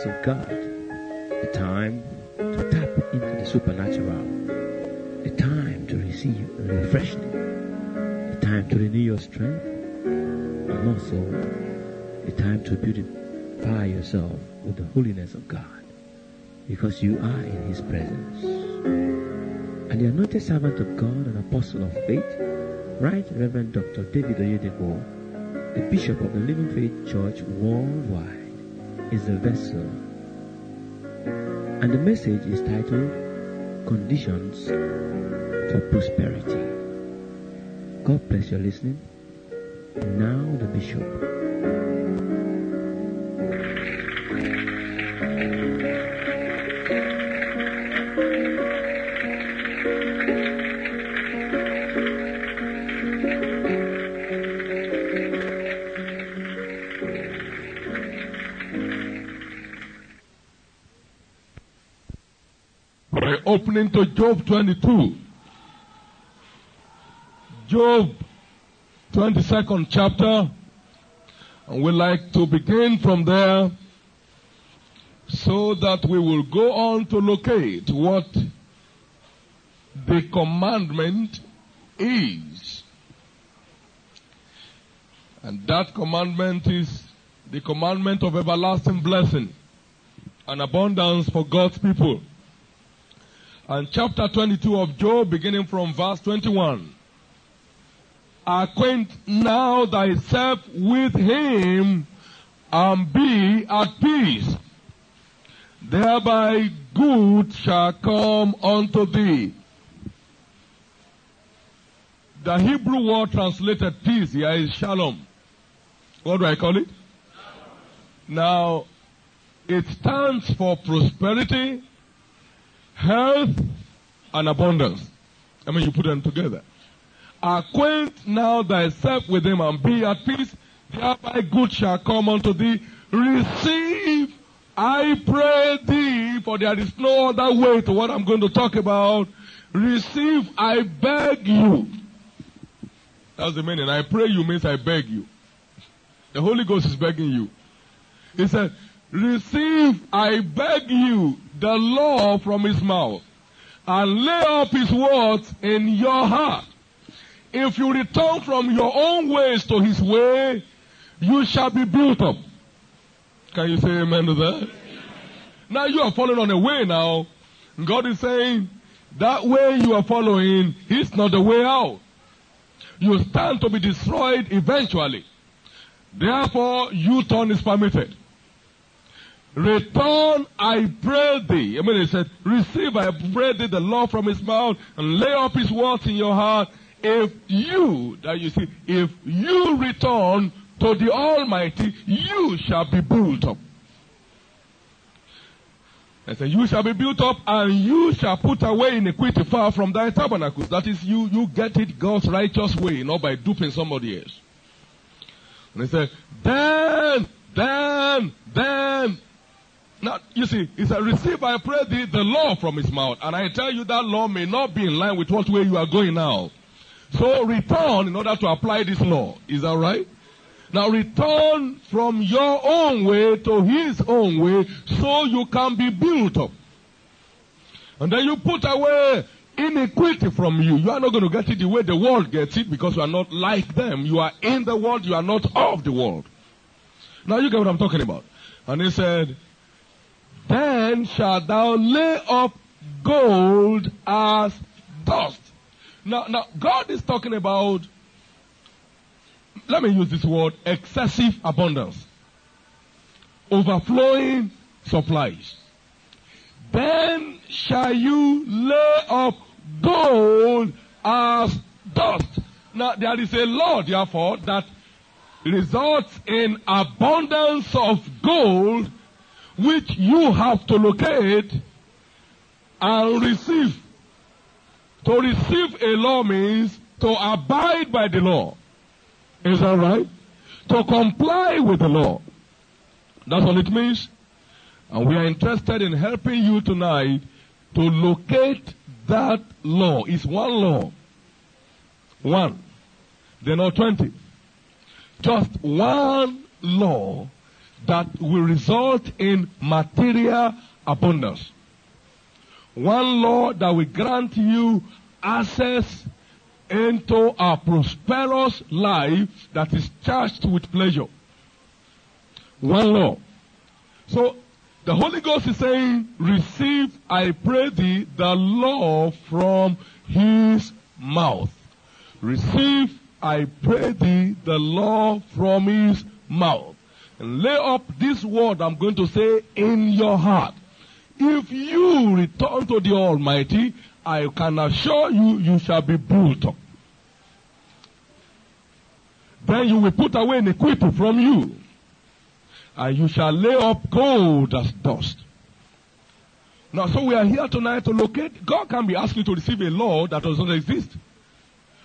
presence of God. The time to tap into the supernatural. The time to receive refreshment. The time to renew your strength. And also the time to beautify yourself with the holiness of God. Because you are in His presence. And the anointed servant of God and apostle of faith, Right Reverend Dr. David Oyedepo, the Bishop of the Living Faith Church worldwide, is the vessel. And the message is titled Conditions for Prosperity. God bless your listening. Now the Bishop. Opening to Job 22. Job 22nd chapter. And we like to begin from there so that we will go on to locate what the commandment is. And that commandment is the commandment of everlasting blessing and abundance for God's people. And chapter 22 of Job, beginning from verse 21. Acquaint now thyself with him and be at peace. Thereby good shall come unto thee. The Hebrew word translated peace here is shalom. What do I call it? Now, it stands for prosperity, health, and abundance. I mean, you put them together. Acquaint now thyself with him and be at peace, thereby good shall come unto thee. Receive, I pray thee, for there is no other way to what I'm going to talk about. Receive, I beg you. That's the meaning. I pray you means I beg you. The Holy Ghost is begging you. He said, Receive, I beg you, the law from his mouth, and lay up his words in your heart. If you return from your own ways to his way, you shall be built up. Can you say amen to that? Now you are following on a way now. God is saying, that way you are following is not the way out. You stand to be destroyed eventually. Therefore, U-turn is permitted. Return, I pray thee. I mean, he said, receive, I pray thee, the law from his mouth, and lay up his words in your heart. If you, that you see, if you return to the Almighty, you shall be built up. I said, you shall be built up, and you shall put away iniquity far from thy tabernacles. That is, you, you get it God's righteous way, not by duping somebody else. And he said, then, then, then, now, you see, he said, receive, I pray thee, the law from his mouth. And I tell you that law may not be in line with what way you are going now. So return in order to apply this law. Is that right? Now return from your own way to his own way so you can be built up. And then you put away iniquity from you. You are not going to get it the way the world gets it because you are not like them. You are in the world, you are not of the world. Now you get what I'm talking about. And he said, then shalt thou lay up gold as dust. Now, now, God is talking about, let me use this word, excessive abundance. Overflowing supplies. Then shall you lay up gold as dust. Now, there is a law, therefore, that results in abundance of gold which you have to locate and receive. To receive a law means to abide by the law. Is that right? To comply with the law. That's all it means. And we are interested in helping you tonight to locate that law. It's one law. One. There are not twenty. just one law that will result in material abundance. One law that will grant you access into a prosperous life that is charged with pleasure. One law. So the Holy Ghost is saying, receive, I pray thee, the law from his mouth. Receive, I pray thee, the law from his mouth. Lay up this word I'm going to say in your heart. If you return to the Almighty, I can assure you, you shall be built up. Then you will put away iniquity from you, and you shall lay up gold as dust. Now, so we are here tonight to locate. God can be asking to receive a law that does not exist.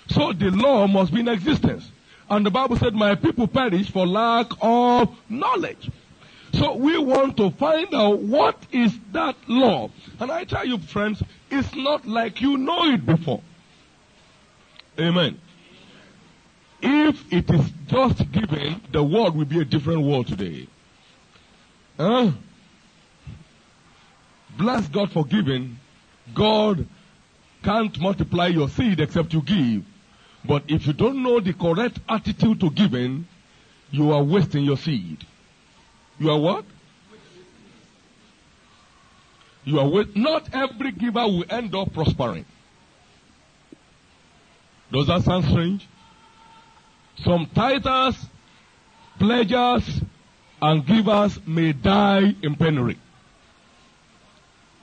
So the law must be in existence. And the Bible said, My people perish for lack of knowledge. So we want to find out what is that law. And I tell you, friends, it's not like you know it before. Amen. If it is just given, the world will be a different world today. Huh? Bless God for giving. God can't multiply your seed except you give. But if you don't know the correct attitude to giving, you are wasting your seed. You are what? You are not every giver will end up prospering. Does that sound strange? Some tithers, pledgers, and givers may die in penury.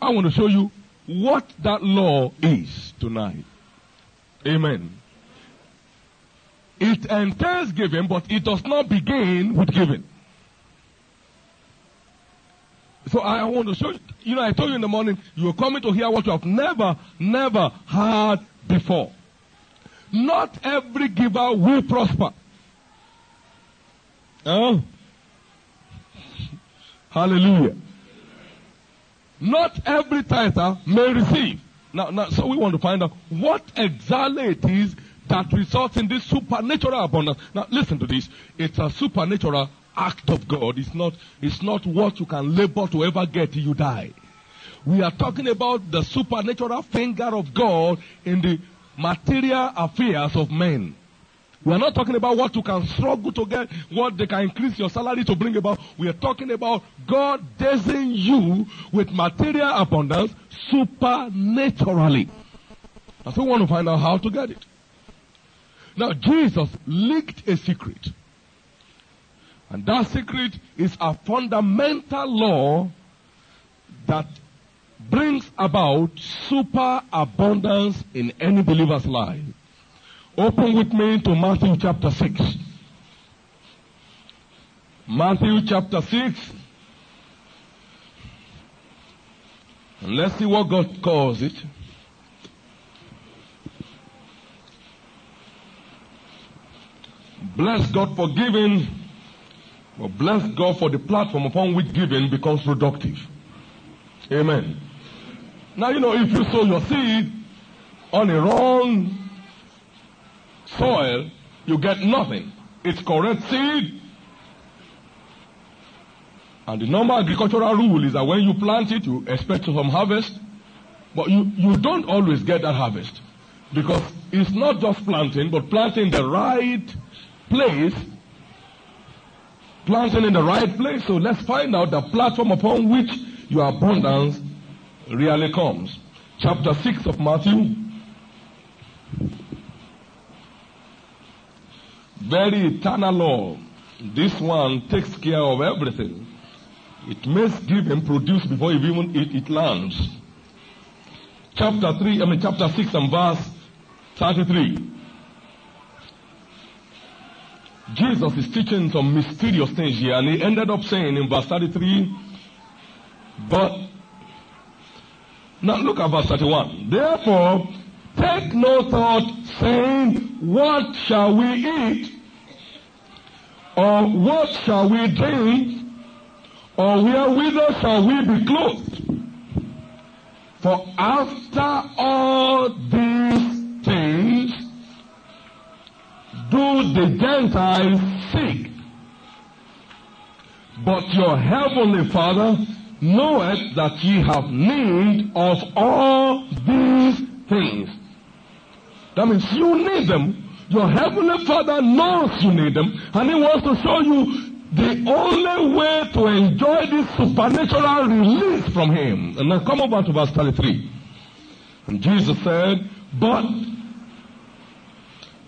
I want to show you what that law is tonight. Amen. It entails giving, but it does not begin with giving. So I want to show you, you know, I told you in the morning, you are coming to hear what you have never, never heard before. Not every giver will prosper. Oh. Hallelujah. Not every tither may receive. Now, now, so we want to find out what exactly it is that results in this supernatural abundance. Now, listen to this. It's a supernatural act of God. It's not, it's not what you can labor to ever get till you die. We are talking about the supernatural finger of God in the material affairs of men. We are not talking about what you can struggle to get, what they can increase your salary to bring about. We are talking about God blessing you with material abundance supernaturally. And so we want to find out how to get it. Now, Jesus leaked a secret. And that secret is a fundamental law that brings about super abundance in any believer's life. Open with me to Matthew chapter 6. Matthew chapter 6. And let's see what God calls it. Bless God for giving, but bless God for the platform upon which giving becomes productive. Amen. Now, you know, if you sow your seed on a wrong soil, you get nothing. It's correct seed. And the normal agricultural rule is that when you plant it, you expect some harvest. But you, you don't always get that harvest. Because it's not just planting, but planting the right place. Planting in the right place. So let's find out the platform upon which your abundance really comes. Chapter 6 of Matthew. Very eternal law. This one takes care of everything. It makes give and produce before even it, it lands. Chapter 3, I mean chapter 6 and verse 33. Jesus is teaching some mysterious things here, and he ended up saying in verse 33, but now look at verse 31. Therefore, take no thought, saying, What shall we eat? Or what shall we drink? Or wherewithal shall we be clothed? For after all these things do the Gentiles seek? But your heavenly Father knoweth that ye have need of all these things. That means you need them. Your heavenly Father knows you need them, and He wants to show you the only way to enjoy this supernatural release from Him. And now come over to verse 33. And Jesus said, But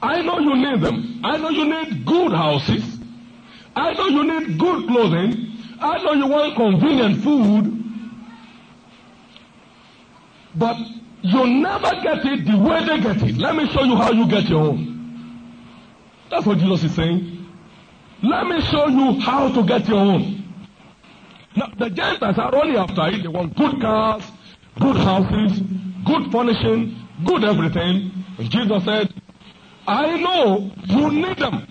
I know you need them. I know you need good houses. I know you need good clothing. I know you want convenient food. But you never get it the way they get it. Let me show you how you get your own. That's what Jesus is saying. Let me show you how to get your own. Now, the Gentiles are only after it. They want good cars, good houses, good furnishing, good everything. And Jesus said, I know you need them.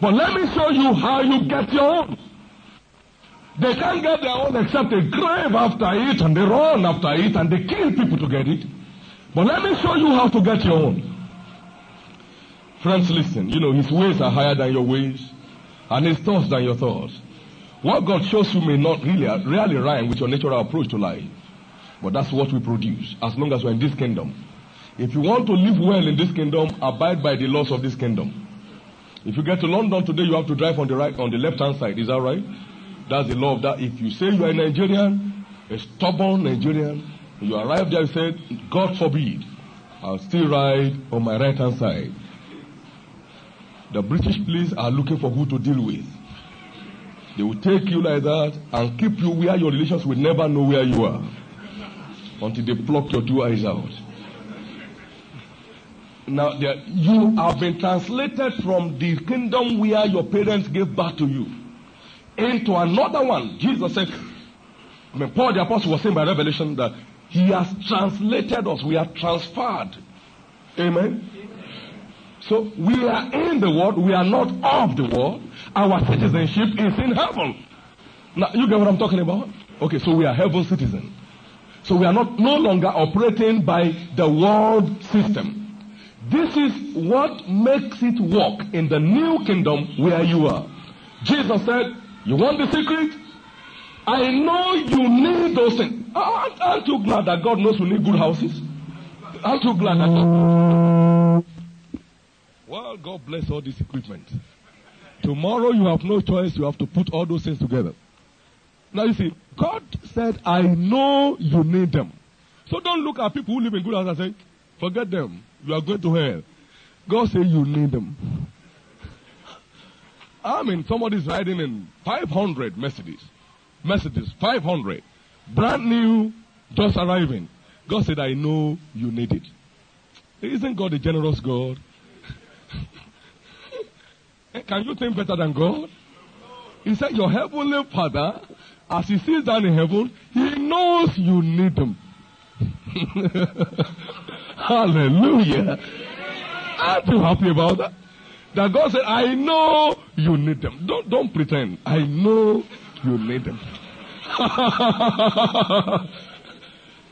But let me show you how you get your own. They can't get their own except they grave after it and they run after it and they kill people to get it. But let me show you how to get your own. Friends, listen. You know, his ways are higher than your ways and his thoughts than your thoughts. What God shows you may not really, really rhyme with your natural approach to life. But that's what we produce as long as we're in this kingdom. If you want to live well in this kingdom, abide by the laws of this kingdom. If you get to London today, you have to drive on the right, on the left-hand side. Is that right? That's the law of that. If you say you are a Nigerian, a stubborn Nigerian, you arrive there, you say, God forbid, I'll still ride on my right-hand side. The British police are looking for who to deal with. They will take you like that and keep you where your relations will never know where you are until they pluck your two eyes out. Now, you have been translated from the kingdom where your parents gave birth to you into another one. Jesus said, I mean, Paul the Apostle was saying by revelation that he has translated us, we are transferred. Amen. So we are in the world, we are not of the world. Our citizenship is in heaven. Now, you get what I'm talking about? Okay, so we are heaven citizens. So we are not no longer operating by the world system. This is what makes it work in the new kingdom where you are. Jesus said, You want the secret? I know you need those things. Aren't, aren't you glad that God knows you need good houses? Aren't you glad that. Well, God bless all this equipment. Tomorrow you have no choice. You have to put all those things together. Now you see, God said, I know you need them. So don't look at people who live in good houses and say, forget them. You are going to hell. God said you need them. I mean, somebody's riding in 500 Mercedes. Mercedes, 500. Brand new, just arriving. God said, I know you need it. Isn't God a generous God? Eh, can you think better than God? He said, Your heavenly Father, as He sees down in heaven, He knows you need them. Hallelujah. Aren't you happy about that? That God said, I know you need them. Don't, don't pretend. I know you need them.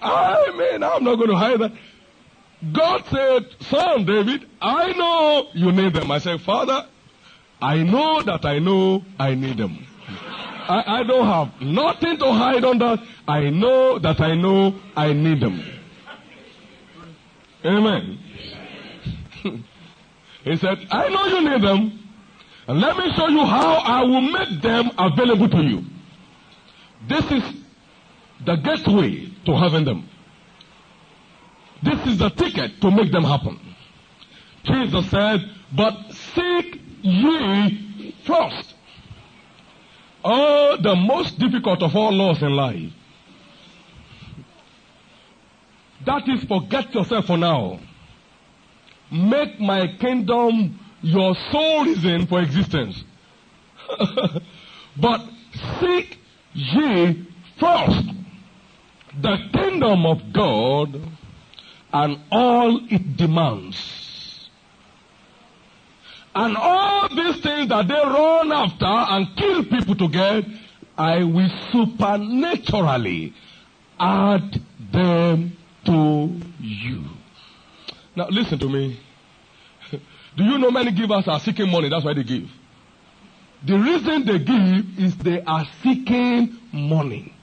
I mean, I'm not going to hide that. God said, Son David, I know you need them. I said, Father, I know that I know I need them. I, I don't have nothing to hide on that. I know that I know I need them. Amen. he said, I know you need them. And let me show you how I will make them available to you. This is the gateway to having them. This is the ticket to make them happen. Jesus said, But seek ye first. Oh, the most difficult of all laws in life. That is forget yourself for now. Make my kingdom your sole reason for existence. but seek ye first the kingdom of God and all it demands. And all these things that they run after and kill people to get, I will supernaturally add them to you. Now listen to me. Do you know many givers are seeking money? That's why they give. The reason they give is they are seeking money.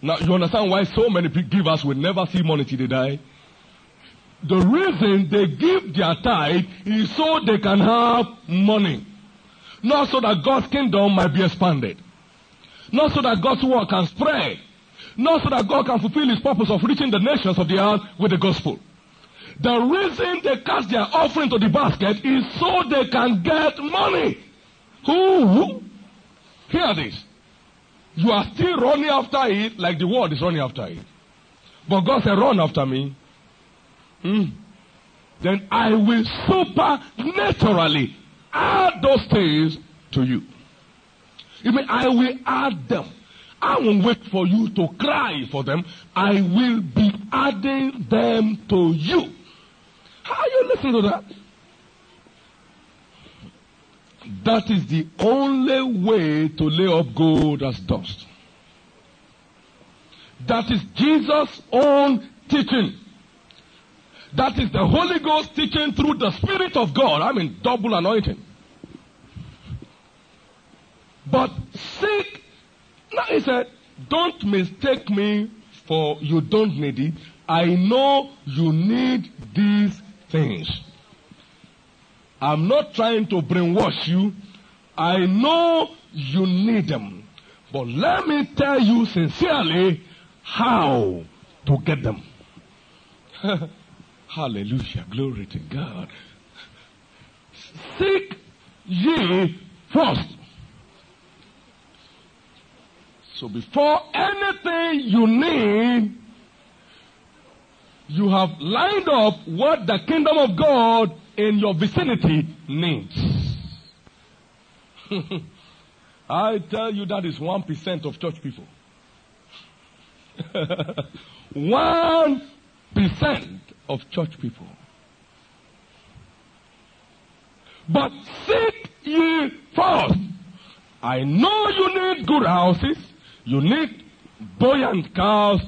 Now, you understand why so many givers will never see money till they die? The reason they give their tithe is so they can have money. Not so that God's kingdom might be expanded. Not so that God's word can spread. Not so that God can fulfill his purpose of reaching the nations of the earth with the gospel. The reason they cast their offering to the basket is so they can get money. Who? Hear this. You are still running after it like the world is running after it. But God said, run after me. Hmm. Then I will supernaturally add those things to you. You mean I will add them. I won't wait for you to cry for them. I will be adding them to you. How are you listen to that? That is the only way to lay up gold as dust. That is Jesus' own teaching. That is the Holy Ghost teaching through the Spirit of God. I mean, double anointing. But seek. Now he said, don't mistake me for you don't need it. I know you need these things. I'm not trying to brainwash you. I know you need them. But let me tell you sincerely how to get them. Hallelujah. Glory to God. Seek ye first. So before anything you need, you have lined up what the kingdom of God in your vicinity needs. I tell you that is 1% of church people. 1% of church people. But seek ye first. I know you need good houses. You need buoyant cars.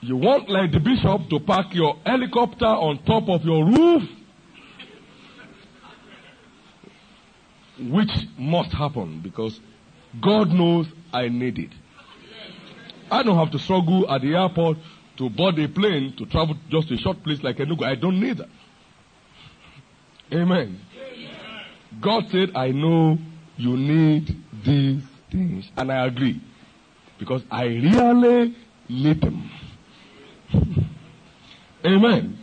You want, like the bishop, to park your helicopter on top of your roof. Which must happen because God knows I need it. I don't have to struggle at the airport to board a plane to travel just a short place like Enugu. I don't need that. Amen. God said, I know you need these things. And I agree. Because I really need them. Amen.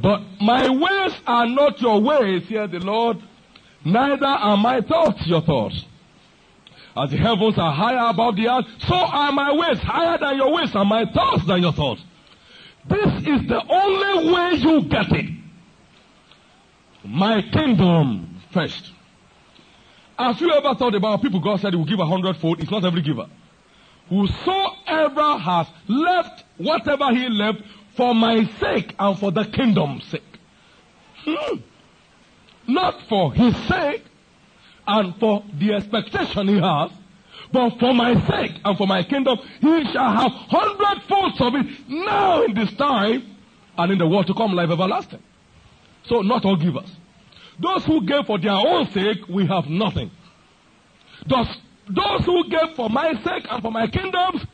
But my ways are not your ways, here the Lord. Neither are my thoughts your thoughts. As the heavens are higher above the earth, so are my ways higher than your ways, and my thoughts than your thoughts. This is the only way you get it. My kingdom first. Have you ever thought about people God said he will give a hundredfold? It's not every giver. Whosoever has left whatever he left for my sake and for the kingdom's sake. Hmm. Not for his sake and for the expectation he has, but for my sake and for my kingdom, he shall have hundredfolds of it now in this time and in the world to come, life everlasting. So, not all givers. Those who gave for their own sake, we have nothing. Those, those who gave for my sake and for my kingdoms,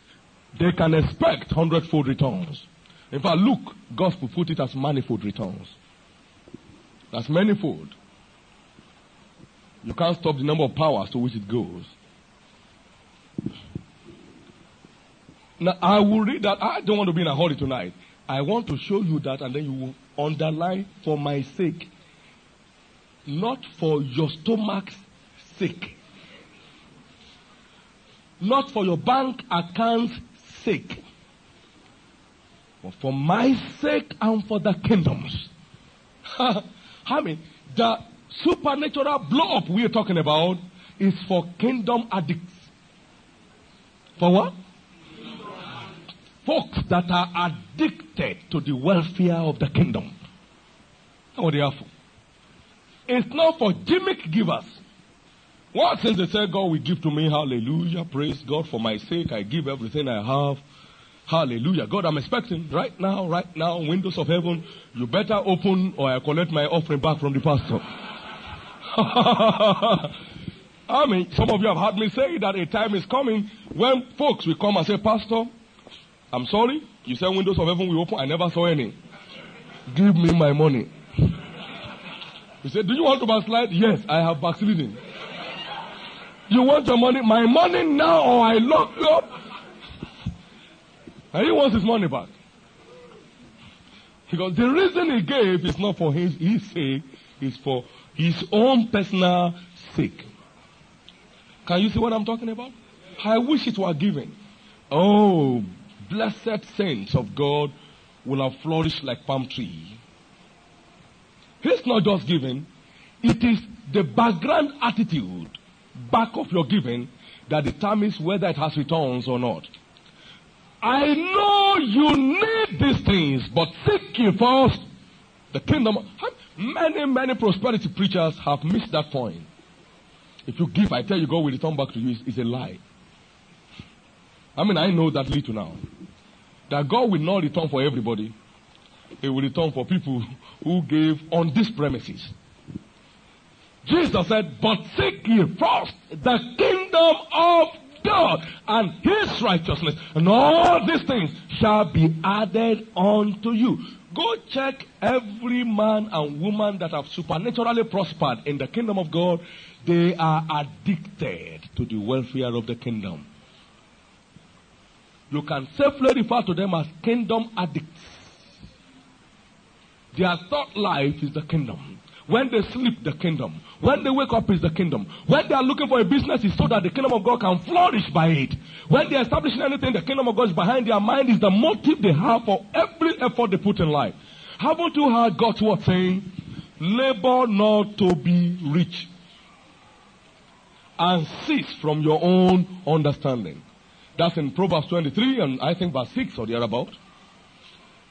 they can expect hundredfold returns. In fact, Luke, gospel put it as manifold returns. That's manifold. You can't stop the number of powers to which it goes. Now, I will read that. I don't want to be in a hurry tonight. I want to show you that, and then you will underline for my sake, not for your stomach's sake, not for your bank account's sake, but for my sake and for the kingdoms. I mean, the supernatural blow up we're talking about is for kingdom addicts. For what? Folks that are addicted to the welfare of the kingdom. What they are for. It's not for gimmick givers. What since they say God will give to me, hallelujah, praise God for my sake, I give everything I have. Hallelujah. God, I'm expecting right now, right now, windows of heaven, you better open or I collect my offering back from the pastor. I mean, some of you have heard me say that a time is coming when folks will come and say, Pastor, I'm sorry, you said windows of heaven will open. I never saw any. Give me my money. You said, Do you want to backslide? Yes, I have backsliding. You want your money? My money now or I lock you up? And he wants his money back. Because the reason he gave is not for his, his sake, it's for his own personal sake. Can you see what I'm talking about? I wish it were given. Oh, blessed saints of God will have flourished like palm tree. It's not just giving, it is the background attitude back of your giving that determines whether it has returns or not. I know you need these things, but seek first the kingdom. Many, many prosperity preachers have missed that point. If you give, I tell you, God will return back to you, is a lie. I mean, I know that little now. That God will not return for everybody. He will return for people who gave on these premises. Jesus said, But seek ye first the kingdom of God and his righteousness, and all these things shall be added unto you. Go check every man and woman that have supernaturally prospered in the kingdom of God. They are addicted to the welfare of the kingdom. You can safely refer to them as kingdom addicts. Their thought life is the kingdom. When they sleep, the kingdom. When they wake up, is the kingdom. When they are looking for a business, it's so that the kingdom of God can flourish by it. When they are establishing anything, the kingdom of God is behind their mind, is the motive they have for every effort they put in life. Haven't you heard God's word saying, labor not to be rich and cease from your own understanding? That's in Proverbs 23 and I think verse 6 or thereabout.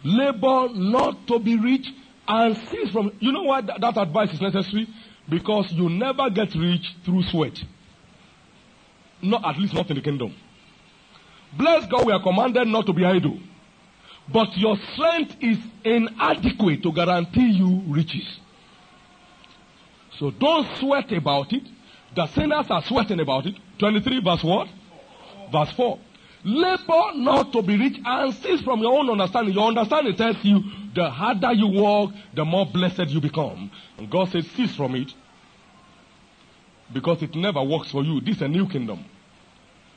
Labor not to be rich and cease from. You know why that, that advice is necessary? Because you never get rich through sweat. Not at least not in the kingdom. Bless God, we are commanded not to be idle. But your strength is inadequate to guarantee you riches. So don't sweat about it. The sinners are sweating about it. 23 verse what? Verse 4. Labor not to be rich and cease from your own understanding. Your understanding tells you the harder you work, the more blessed you become. And God says, cease from it. Because it never works for you. This is a new kingdom.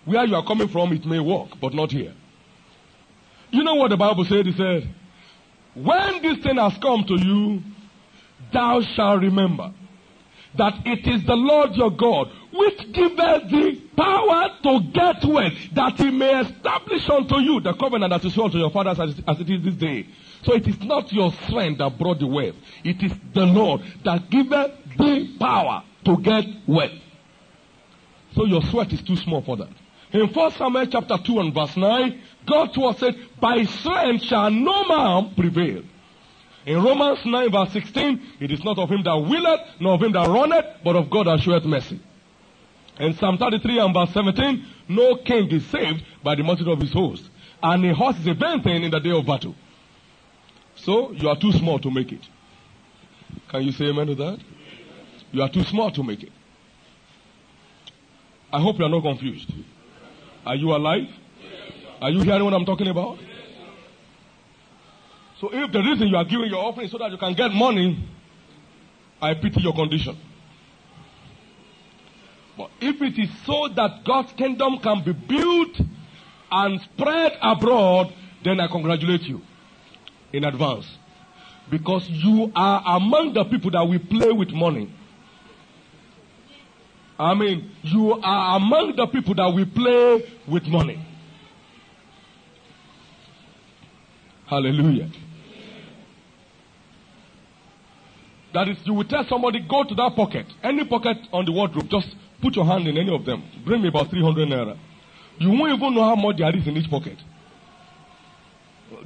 Where you are coming from, it may work, but not here. You know what the Bible said? It said, When this thing has come to you, thou shalt remember that it is the Lord your God which giveth thee power to get wealth, that he may establish unto you the covenant that is sworn to your fathers as, as it is this day. So it is not your strength that brought the wealth. It is the Lord that giveth thee power to get wealth. So your sweat is too small for that. In 1 Samuel chapter 2 and verse 9, God was said, By strength shall no man prevail. In Romans 9 verse 16, it is not of him that willeth, nor of him that runneth, but of God that showeth mercy. In Psalm 33 and verse 17, no king is saved by the multitude of his host. And a horse is a vain thing in the day of battle. So you are too small to make it. Can you say amen to that? You are too small to make it. I hope you are not confused. Are you alive? Are you hearing what I'm talking about? So if the reason you are giving your offering is so that you can get money, I pity your condition. But if it is so that God's kingdom can be built and spread abroad, then I congratulate you in advance. Because you are among the people that will play with money. I mean, you are among the people that will play with money. Hallelujah. That is, you will tell somebody, go to that pocket, any pocket on the wardrobe, just put your hand in any of them. Bring me about 300 naira. You won't even know how much there is in each pocket.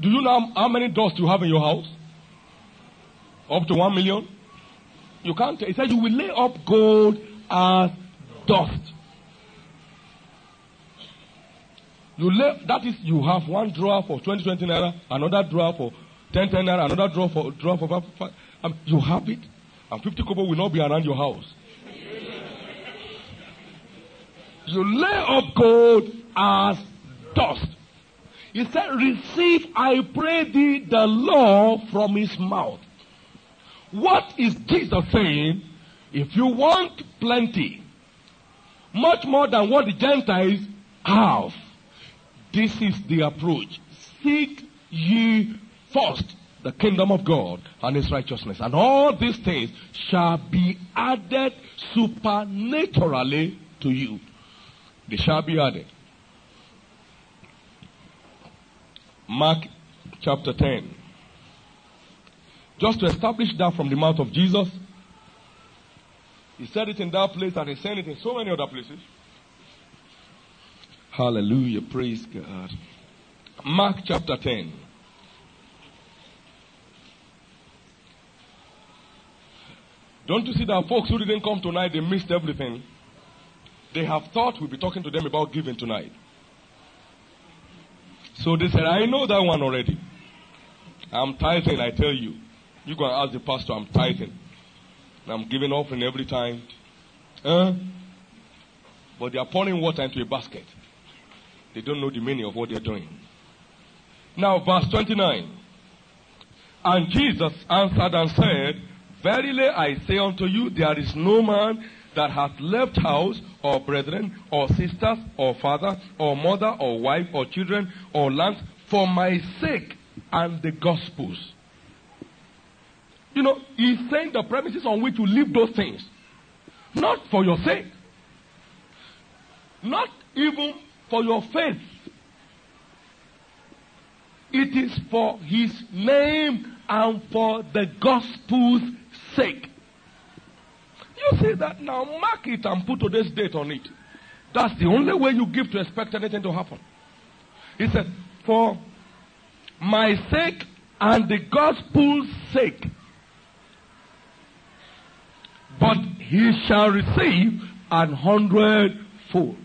Do you know how many doors you have in your house? Up to one million? You can't. He said you will lay up gold as dust. You lay, that is, you have one drawer for 20, 20 naira, another drawer for 10, 10 naira, another drawer for drawer for five, five. Um, you have it, and 50 kobo will not be around your house. You lay up gold as dust. He said, Receive, I pray thee, the law from his mouth. What is Jesus saying? If you want plenty, much more than what the Gentiles have, this is the approach. Seek ye first the kingdom of God and his righteousness, and all these things shall be added supernaturally to you. They shall be added. Mark chapter 10. Just to establish that from the mouth of Jesus, he said it in that place and he said it in so many other places. Hallelujah. Praise God. Mark chapter 10. Don't you see that folks who didn't come tonight, they missed everything? They have thought we'll be talking to them about giving tonight. So they said, I know that one already. I'm tithing, I tell you. You go and ask the pastor, I'm tithing. I'm giving offering every time. Huh? But they are pouring water into a basket. They don't know the meaning of what they're doing. Now, verse 29. And Jesus answered and said, Verily I say unto you, there is no man that hath left house, or brethren, or sisters, or father, or mother, or wife, or children, or lands, for my sake and the gospels. You know, he's saying the premises on which you live those things. Not for your sake. Not even for your faith. It is for his name and for the gospel's sake. You see that now, mark it and put today's date on it. That's the only way you give to expect anything to happen. He said, For my sake and the gospel's sake. But he shall receive an hundredfold.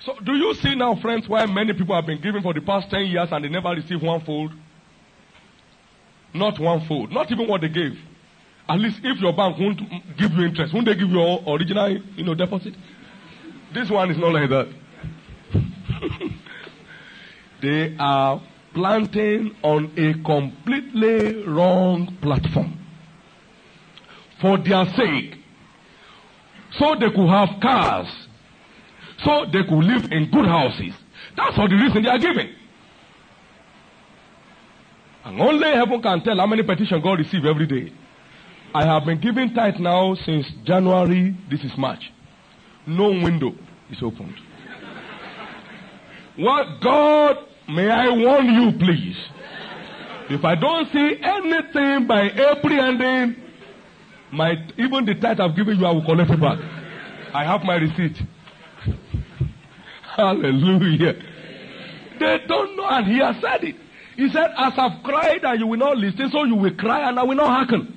So, do you see now, friends, why many people have been giving for the past 10 years and they never receive one fold? Not one fold. Not even what they gave. At least if your bank won't give you interest, won't they give you your original you know, deposit? This one is not like that. they are planting on a completely wrong platform. For their sake. So they could have cars. So they could live in good houses. That's for the reason they are giving. And only heaven can tell how many petitions God receives every day. I have been giving tithe now since January. This is March. No window is opened. What God, may I warn you, please. If I don't see anything by April ending, my even the tithe I've given you, I will collect it back. I have my receipt. Hallelujah. They don't know, and he has said it. He said, As I've cried and you will not listen, so you will cry and I will not hearken.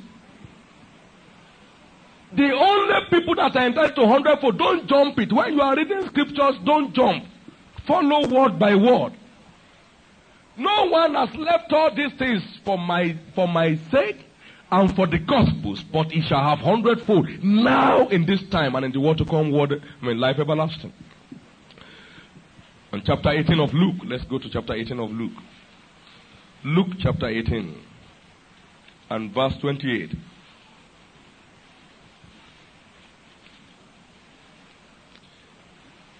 The only people that are entitled to hundredfold, don't jump it. When you are reading scriptures, don't jump. Follow word by word. No one has left all these things for my for my sake and for the gospels, but he shall have hundredfold now in this time and in the world to come, word I mean life everlasting. And chapter 18 of Luke, let's go to chapter 18 of Luke. Luke chapter 18 and verse 28.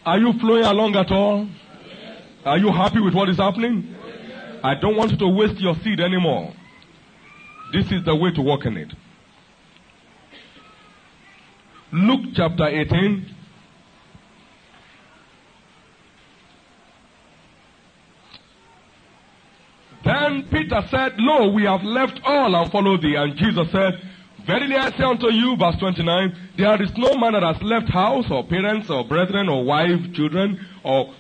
Are you flowing along at all? Are you happy with what is happening? I don't want you to waste your seed anymore. This is the way to walk in it. Luke chapter 18. Then Peter said, Lo, we have left all and followed thee. And Jesus said, Verily I say unto you, verse 29, there is no man that has left house or parents or brethren or wife, children, or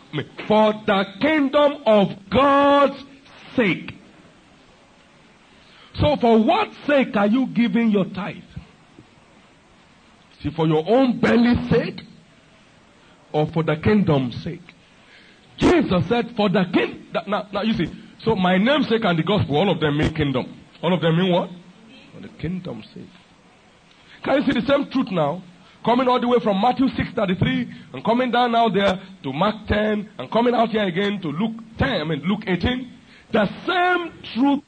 for the kingdom of God's sake. So for what sake are you giving your tithe? See, for your own belly's sake or for the kingdom's sake? Jesus said, For the king. Now, now you see, so my namesake and the gospel, all of them mean kingdom. All of them mean what? For the kingdom's sake. Can you see the same truth now? Coming all the way from Matthew 6:33 and coming down now there to Mark 10 and coming out here again to Luke 10, I mean Luke 18. The same truth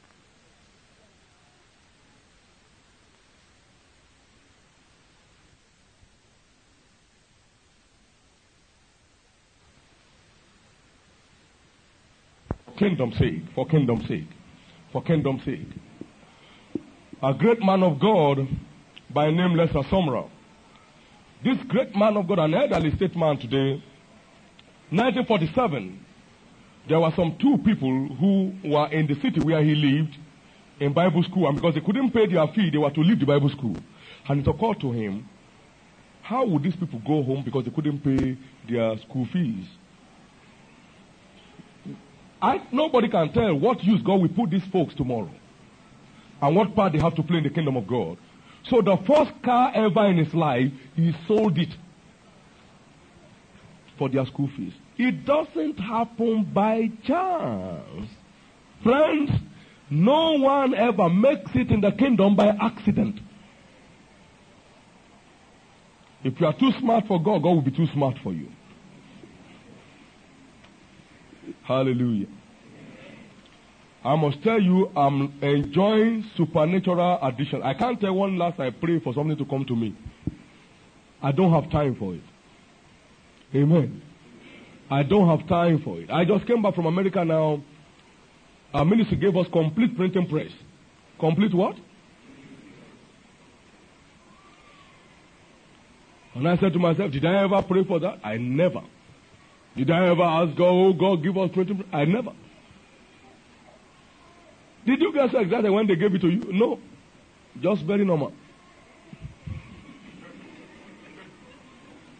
kingdom's sake, for kingdom's sake, for kingdom's sake. A great man of God by name Lester. This great man of God, an elderly statesman today, 1947, there were some two people who were in the city where he lived in Bible school, and because they couldn't pay their fee, they were to leave the Bible school. And it occurred to him, how would these people go home because they couldn't pay their school fees? I, nobody can tell what use God will put these folks tomorrow and what part they have to play in the kingdom of God. So the first car ever in his life, he sold it for their school fees. It doesn't happen by chance. Friends, no one ever makes it in the kingdom by accident. If you are too smart for God, God will be too smart for you. Hallelujah. I must tell you, I'm enjoying supernatural addition. I can't tell one last I pray for something to come to me. I don't have time for it. Amen. I don't have time for it. I just came back from America now. Our ministry gave us complete printing press. Complete what? And I said to myself, did I ever pray for that? I never. Did I ever ask God, oh God, give us printing press? I never. Did you get so excited when they gave it to you? No. Just very normal.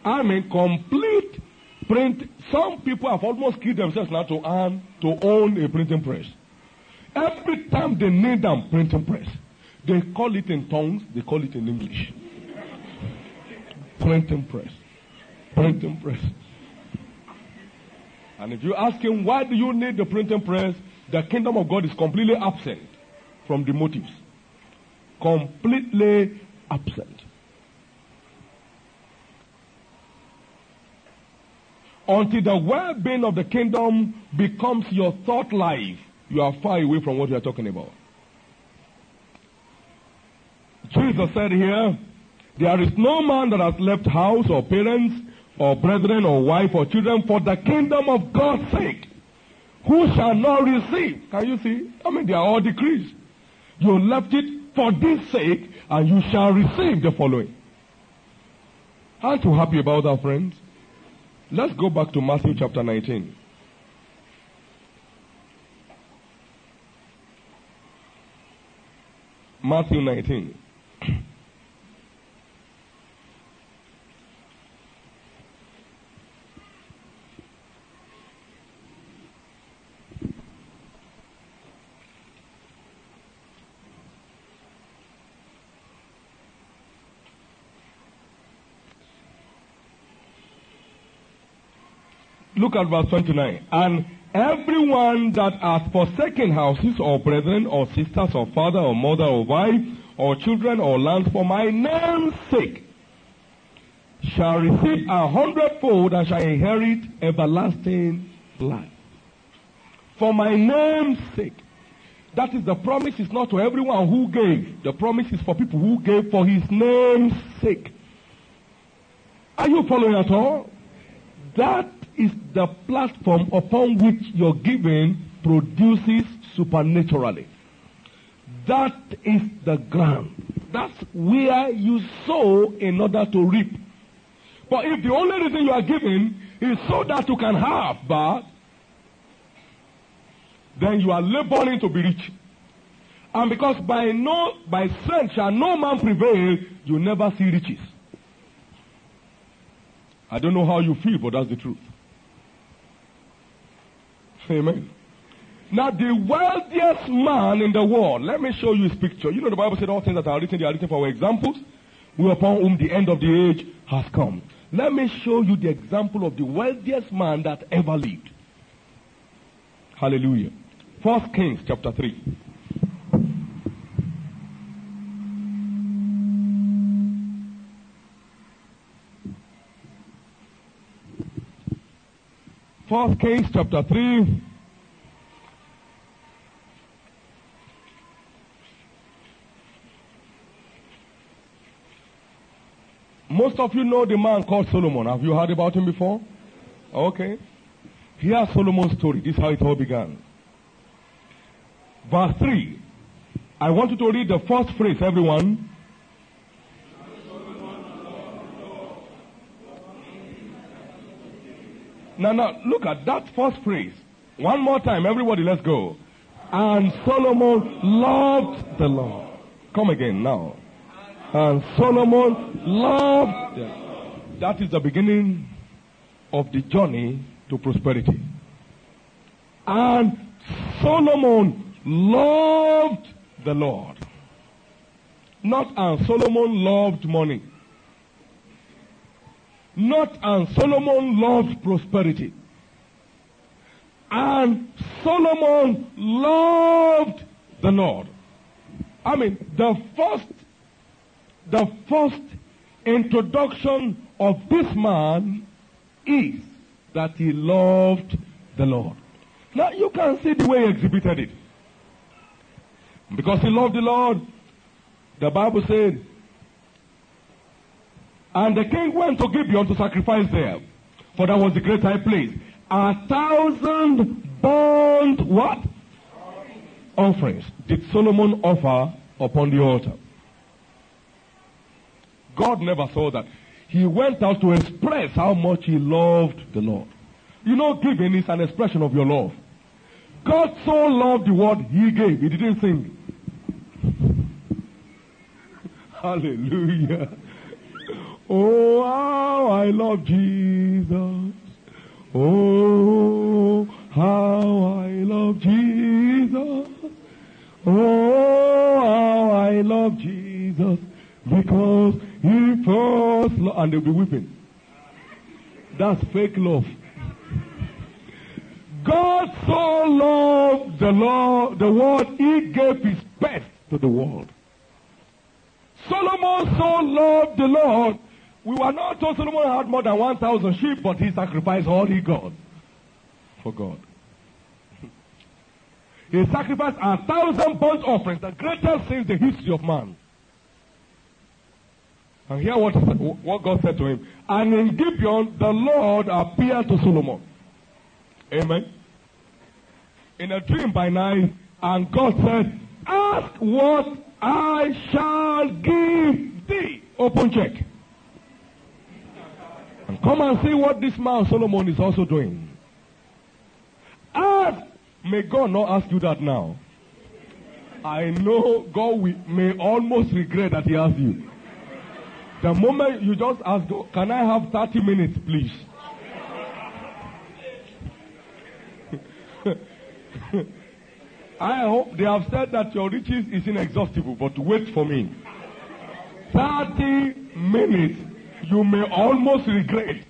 I mean, complete print. Some people have almost killed themselves now to earn, to own a printing press. Every time they need a printing press, they call it in tongues, they call it in English. printing press. Printing press. And if you ask him, why do you need the printing press? The kingdom of God is completely absent from the motives. Completely absent. Until the well being of the kingdom becomes your thought life, you are far away from what you are talking about. Jesus said here, There is no man that has left house or parents or brethren or wife or children for the kingdom of God's sake who shall not receive. Can you see? I mean, they are all decrees. You left it for this sake, and you shall receive the following. Aren't you happy about that, friends? Let's go back to Matthew chapter 19. Matthew 19. Look at verse 29. And everyone that hath forsaken houses or brethren or sisters or father or mother or wife or children or lands for my name's sake shall receive a hundredfold and shall inherit everlasting life. For my name's sake. That is the promise is not to everyone who gave. The promise is for people who gave for his name's sake. Are you following at all? That is the platform upon which your giving produces supernaturally. That is the ground. That's where you sow in order to reap. But if the only reason you are giving is so that you can have but then you are laboring to be rich. And because by no by strength shall no man prevail, you never see riches. I don't know how you feel, but that's the truth. Amen. Now, the wealthiest man in the world, let me show you his picture. You know, the Bible said all things that are written, they are written for our examples, we upon whom the end of the age has come. Let me show you the example of the wealthiest man that ever lived. Hallelujah. First Kings chapter 3. First Kings chapter 3. Most of you know the man called Solomon. Have you heard about him before? Okay. Here's Solomon's story. This is how it all began. Verse 3. I want you to read the first phrase, everyone. Now, now, look at that first phrase. One more time, everybody, let's go. And Solomon loved the Lord. Come again now. And Solomon loved. the- That is the beginning of the journey to prosperity. And Solomon loved the Lord. Not and Solomon loved money. Not and Solomon loved prosperity. And Solomon loved the Lord. I mean, the first, the first introduction of this man is that he loved the Lord. Now you can see the way he exhibited it. Because he loved the Lord, the Bible said, and the king went to Gibeon to sacrifice there, for that was the great high place. A thousand burnt what? Offerings did Solomon offer upon the altar. God never saw that. He went out to express how much he loved the Lord. You know, giving is an expression of your love. God so loved the word he gave, he didn't sing. Hallelujah. Oh, how I love Jesus. Oh, how I love Jesus. Oh, how I love Jesus. Because he first lo- and they'll be weeping. That's fake love. God so loved the Lord, the world, he gave his best to the world. Solomon so loved the Lord. We were not told Solomon had more than 1,000 sheep, but he sacrificed all he got for God. He sacrificed a thousand burnt offerings, the greatest in the history of man. And hear what, what God said to him. And in Gibeon, the Lord appeared to Solomon. Amen. In a dream by night, and God said, Ask what I shall give thee. Open check. Come and see what this man Solomon is also doing. Ask. May God not ask you that now. I know God will, may almost regret that He asked you. The moment you just ask, can I have 30 minutes, please? I hope they have said that your riches is inexhaustible, but wait for me. 30 minutes, you may almost regret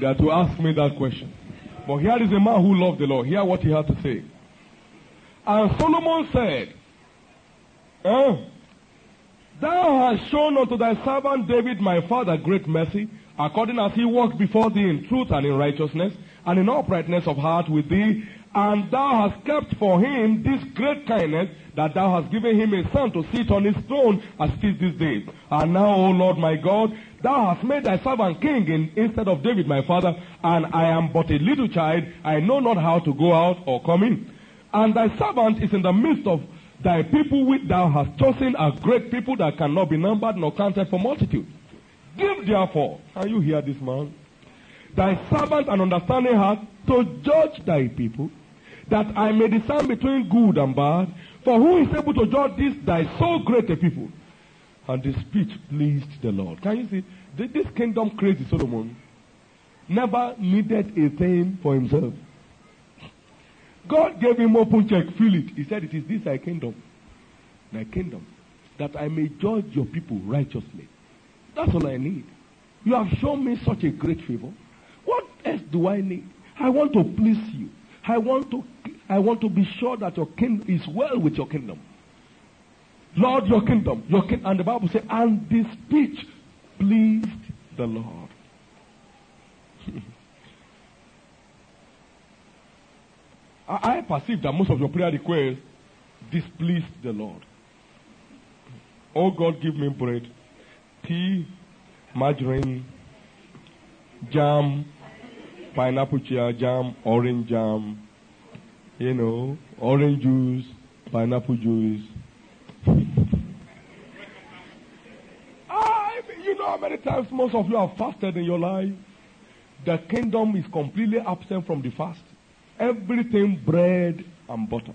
that you asked me that question. But here is a man who loved the Lord. Hear what he had to say. And Solomon said, eh, Thou hast shown unto thy servant David my father great mercy, according as he walked before thee in truth and in righteousness, and in uprightness of heart with thee, and thou hast kept for him this great kindness, that thou hast given him a son to sit on his throne as it is this day. And now, O Lord my God, thou hast made thy servant king in, instead of David my father, and I am but a little child, I know not how to go out or come in. And thy servant is in the midst of thy people which thou hast chosen a great people that cannot be numbered nor counted for multitude. Give therefore, can you hear this man? Thy servant an understanding heart to judge thy people, that I may discern between good and bad. For who is able to judge this thy so great a people? And the speech pleased the Lord. Can you see? Th- This kingdom crazy Solomon never needed a thing for himself. God gave him open check, fill it. He said, It is this thy kingdom. Thy kingdom. That I may judge your people righteously. That's all I need. You have shown me such a great favor. What else do I need? I want to please you. I want to I want to be sure that your kingdom is well with your kingdom. Lord, your kingdom, your king, and the Bible says, and this speech pleased the Lord. I, I perceive that most of your prayer requests displeased the Lord. Oh God, give me bread, tea, margarine, jam, pineapple jam, orange jam, you know, orange juice, pineapple juice. Ah, I, you know how many times most of you have fasted in your life? The kingdom is completely absent from the fast. Everything bread and butter.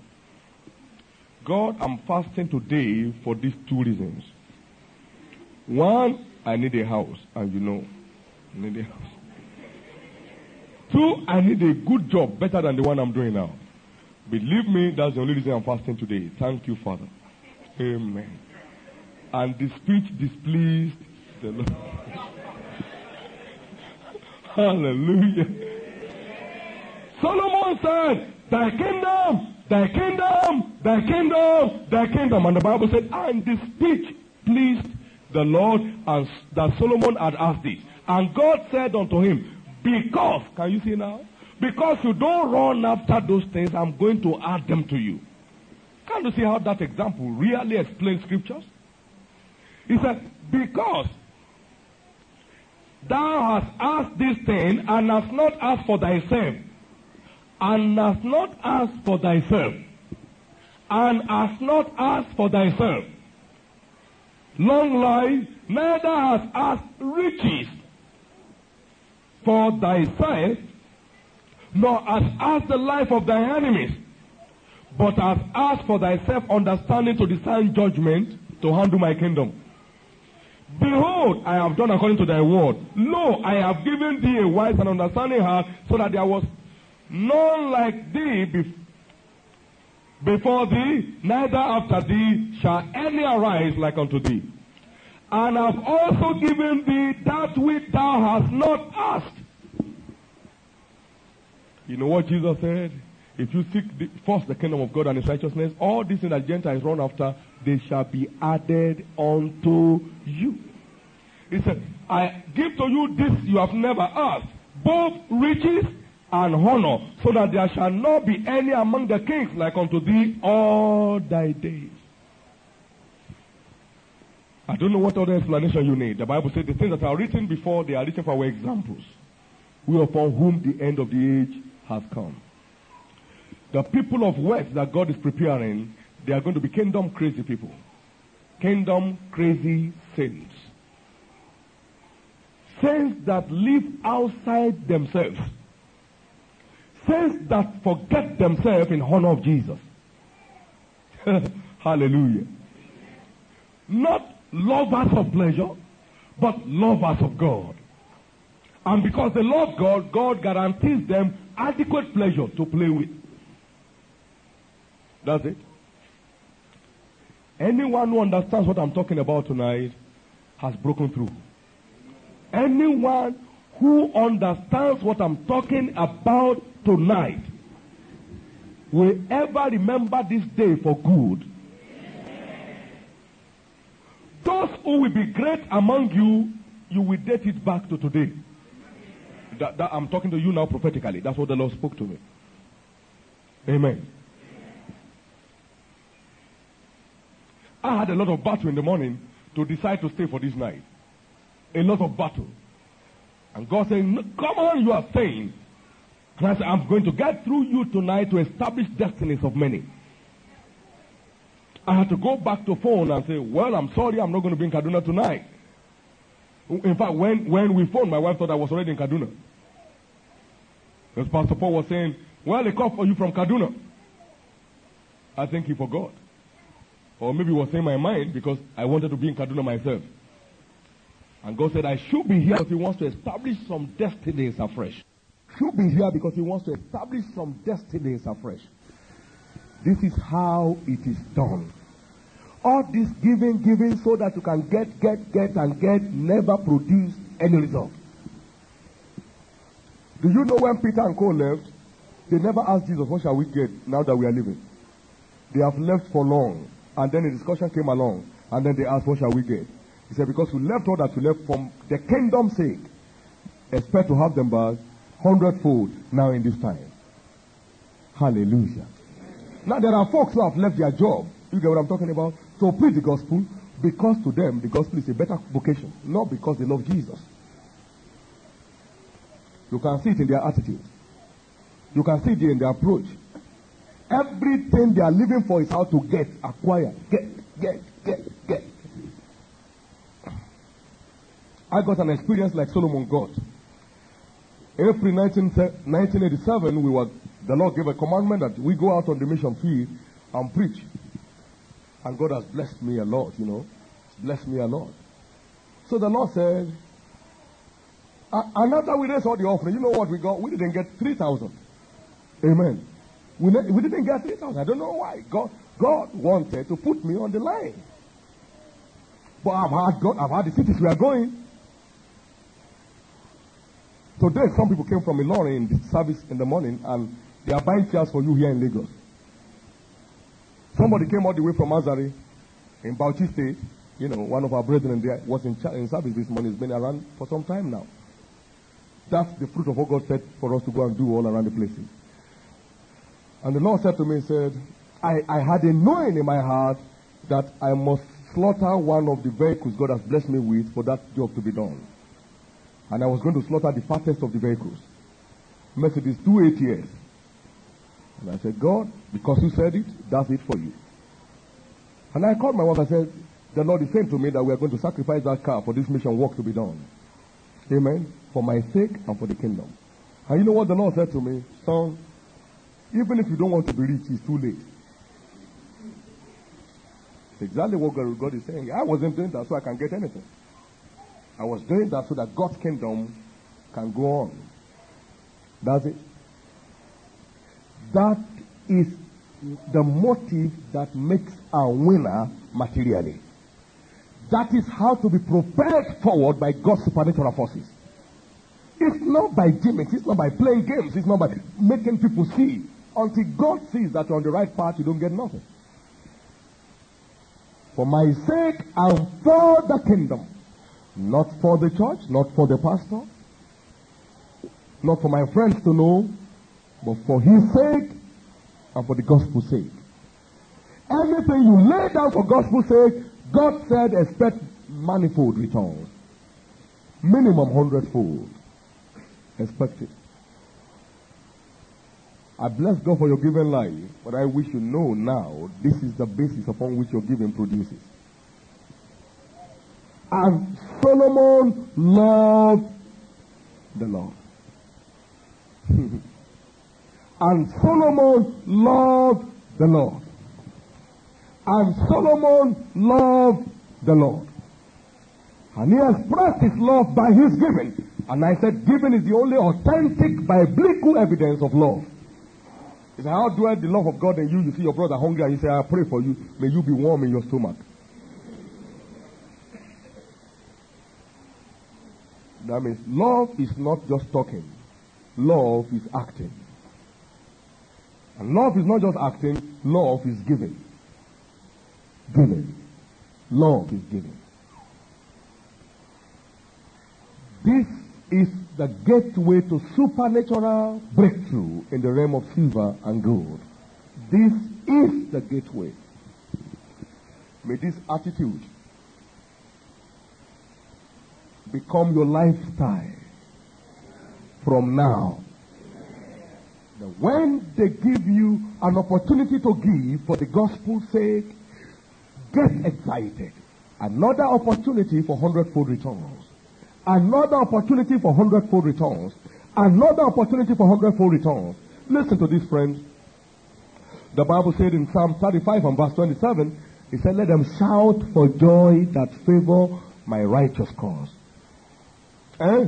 God, I'm fasting today for these two reasons. One, I need a house, and you know, I need a house. Two, I need a good job, better than the one I'm doing now. Believe me, that's the only reason I'm fasting today. Thank you, Father. Amen. And the speech displeased the Lord. Hallelujah. Solomon said, Thy kingdom, thy kingdom, thy kingdom, thy kingdom. And the Bible said, And the speech pleased the Lord, and that Solomon had asked this. And God said unto him, Because, can you see now? Because you don't run after those things, I'm going to add them to you. Can you see how that example really explains scriptures? He said, Because thou hast asked this thing and hast not asked for thyself, and hast not asked for thyself, and hast not asked for thyself. Long life, neither hast asked riches for thyself, nor hast asked the life of thy enemies, but hast asked for thyself understanding to discern judgment to handle my kingdom. Behold, I have done according to thy word. Lo, I have given thee a wise and understanding heart, so that there was none like thee bef- before thee, neither after thee shall any arise like unto thee. And have also given thee that which thou hast not asked. You know what Jesus said? If you seek the, first the kingdom of God and his righteousness, all these things that Gentiles run after, they shall be added unto you. He said, I give to you this you have never asked, both riches and honor, so that there shall not be any among the kings like unto thee all thy days. I don't know what other explanation you need. The Bible says the things that are written before, they are written for our examples. We upon whom the end of the age has come. The people of West that God is preparing, they are going to be kingdom crazy people. Kingdom crazy saints. Saints that live outside themselves. Saints that forget themselves in honor of Jesus. Hallelujah. Not lovers of pleasure, but lovers of God. And because they love God, God guarantees them adequate pleasure to play with. That's it. Anyone who understands what I'm talking about tonight has broken through. Anyone who understands what I'm talking about tonight will ever remember this day for good. Those who will be great among you, you will date it back to today. That, that I'm talking to you now prophetically. That's what the Lord spoke to me. Amen. I had a lot of battle in the morning to decide to stay for this night. A lot of battle. And God said, Come on, you are staying. And I said, I'm going to get through you tonight to establish destinies of many. I had to go back to phone and say, Well, I'm sorry, I'm not going to be in Kaduna tonight. In fact, when, when we phoned, my wife thought I was already in Kaduna. Because Pastor Paul was saying, Well, they call for you from Kaduna. I think he forgot. Or maybe he was saying my mind because I wanted to be in Kaduna myself. And God said, I should be here because He wants to establish some destinies afresh. Should be here because He wants to establish some destinies afresh. This is how it is done. All this giving, giving so that you can get, get, get, and get never produce any result. Do you know when Peter and Co left? They never asked Jesus, What shall we get now that we are living? They have left for long. And then a discussion came along. And then they asked, What shall we get? He said, Because we left all that we left from the kingdom's sake. Expect to have them back hundredfold now in this time. Hallelujah. Now there are folks who have left their job. You get what I'm talking about? To preach the gospel because to them the gospel is a better vocation, not because they love Jesus. You can see it in their attitude. You can see it in their approach. Everything they are living for is how to get, acquire, get, get, get, get. I got an experience like Solomon got. April 19, 1987, we were, the Lord gave a commandment that we go out on the mission field and preach. And God has blessed me a lot, you know. Blessed me a lot. So the Lord said, and after we raised all the offering, you know what we got? We didn't get 3,000. Amen. We, we didn't get 3,000. I don't know why. God, God wanted to put me on the line. But I've had, God, I've had the cities we are going. Today, some people came from Ilorin in the service in the morning and they are buying chairs for you here in Lagos. Somebody came all the way from Azare in Bauchi State. You know, one of our brethren there was in, in service this morning. It's been around for some time now. That's the fruit of what God said for us to go and do all around the places. And the Lord said to me, He said, I, I had a knowing in my heart that I must slaughter one of the vehicles God has blessed me with for that job to be done. And I was going to slaughter the fattest of the vehicles. Mercedes 280S. And I said, God, because you said it, that's it for you. And I called my wife and said, the Lord is saying to me that we are going to sacrifice that car for this mission work to be done. Amen. For my sake and for the kingdom. And you know what the Lord said to me? Son, even if you don't want to be rich, it's too late. It's exactly what God is saying. I wasn't doing that so I can get anything. I was doing that so that God's kingdom can go on. That's it. That is the motive that makes a winner materially. That is how to be propelled forward by God's supernatural forces. It's not by gimmicks, it's not by playing games, it's not by making people see. Until God sees that you're on the right path, you don't get nothing. For my sake and for the kingdom. Not for the church, not for the pastor, not for my friends to know, but for his sake and for the gospel's sake. Everything you lay down for gospel's sake, God said expect manifold returns. Minimum hundredfold. Expect it. I bless God for your giving life, but I wish you know now this is the basis upon which your giving produces. And Solomon loved the Lord. and Solomon loved the Lord. And Solomon loved the Lord. And he expressed his love by his giving. And I said, giving is the only authentic biblical evidence of love. He said, How dwell the love of God in you? You see your brother hungry and you say, I pray for you. May you be warm in your stomach. That means love is not just talking, love is acting. And love is not just acting, love is giving. Giving. Love is giving. This is the gateway to supernatural breakthrough in the realm of silver and gold. This is the gateway. May this attitude become your lifestyle from now. When they give you an opportunity to give for the gospel's sake, get excited. Another opportunity for hundredfold returns. Another opportunity for hundredfold returns. Another opportunity for hundredfold returns. Listen to this, friends. The Bible said in Psalm 35 and verse 27, it said, Let them shout for joy that favor my righteous cause. Eh?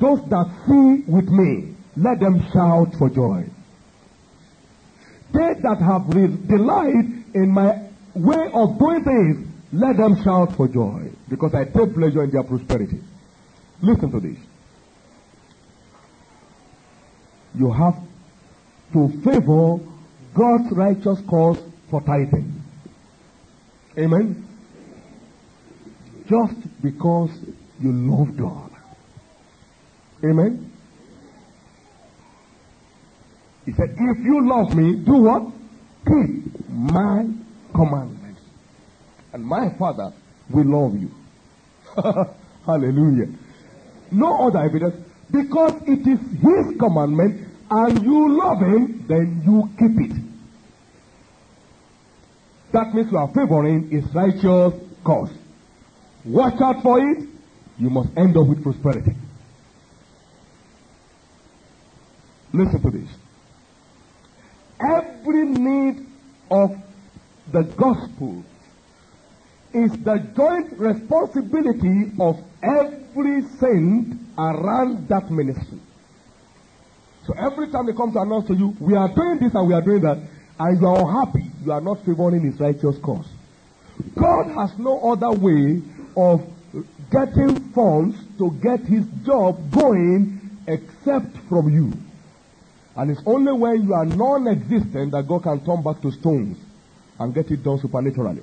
Those that see with me, let them shout for joy. They that have delight in my way of doing things, let them shout for joy because I take pleasure in their prosperity. Listen to this. you have to favor God's righteous cause for tithing. Amen. Just because you love God. Amen. He said, If you love me, do what? Keep my commandments. And my Father will love you. Hallelujah. No other evidence. Because it is His commandment and you love Him, then you keep it. That means you are favoring His righteous cause. Watch out for it. You must end up with prosperity. Listen to this. Every need of the gospel is the joint responsibility of every saint around that ministry. So every time they come to announce to you, we are doing this and we are doing that, and you are unhappy, you are not favoring his righteous cause. God has no other way of getting funds to get his job going except from you. And it's only when you are non existent that God can turn back to stones and get it done supernaturally.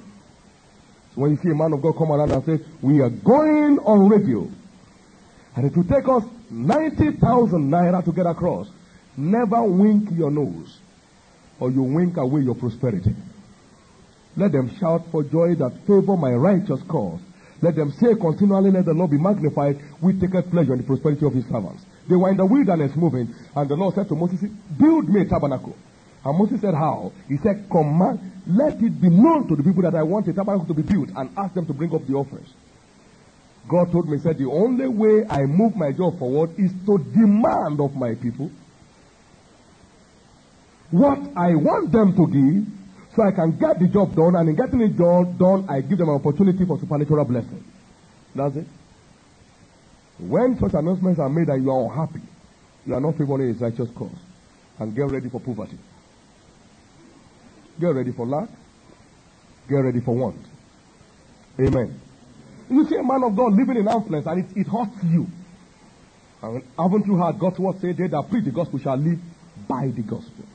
So when you see a man of God come around and say, We are going on radio, and it will take us 90,000 naira to get across, never wink your nose, or you wink away your prosperity. Let them shout for joy that favor my righteous cause. Let them say continually, Let the Lord be magnified. We take a pleasure in the prosperity of his servants. They were in the wilderness moving, and the Lord said to Moses, Build me a tabernacle. And Moses said, How? He said, Command, let it be known to the people that I want a tabernacle to be built, and ask them to bring up the offerings. God told me, said, The only way I move my job forward is to demand of my people what I want them to give so I can get the job done, and in getting the job done, I give them an opportunity for supernatural blessing. That's it. When such announcements are made and you are unhappy, you are not favoring his righteous cause. And get ready for poverty. Get ready for lack. Get ready for want. Amen. You see a man of God living in affluence and it, it hurts you. And haven't you heard God's word say, They that preach the gospel shall live by the gospel?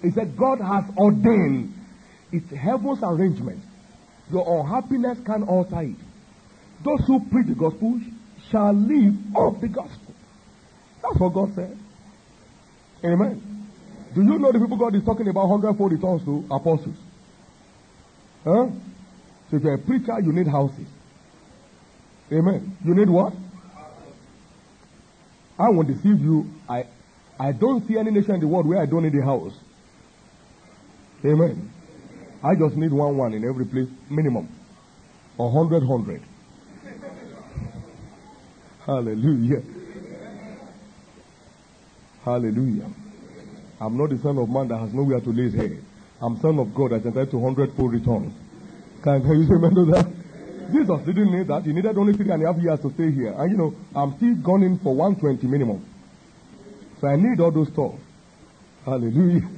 He said, God has ordained. It's heaven's arrangement. Your unhappiness can alter it. Those who preach the gospel shall live of the gospel. That's what God said. Amen. Do you know the people God is talking about hundredfold returns to apostles? Huh? So if you're a preacher, you need houses. Amen. You need what? I won't deceive you. I I don't see any nation in the world where I don't need a house. Amen. I just need one one in every place, minimum. A hundred hundred. Hallelujah. Hallelujah. I'm not the son of man that has nowhere to lay his head. I'm son of God that's entitled to hundredfold returns. Can, can you say amen to that? Jesus didn't need that. He needed only three and a half years to stay here. And you know, I'm still in for 120 minimum. So I need all those stuff. Hallelujah.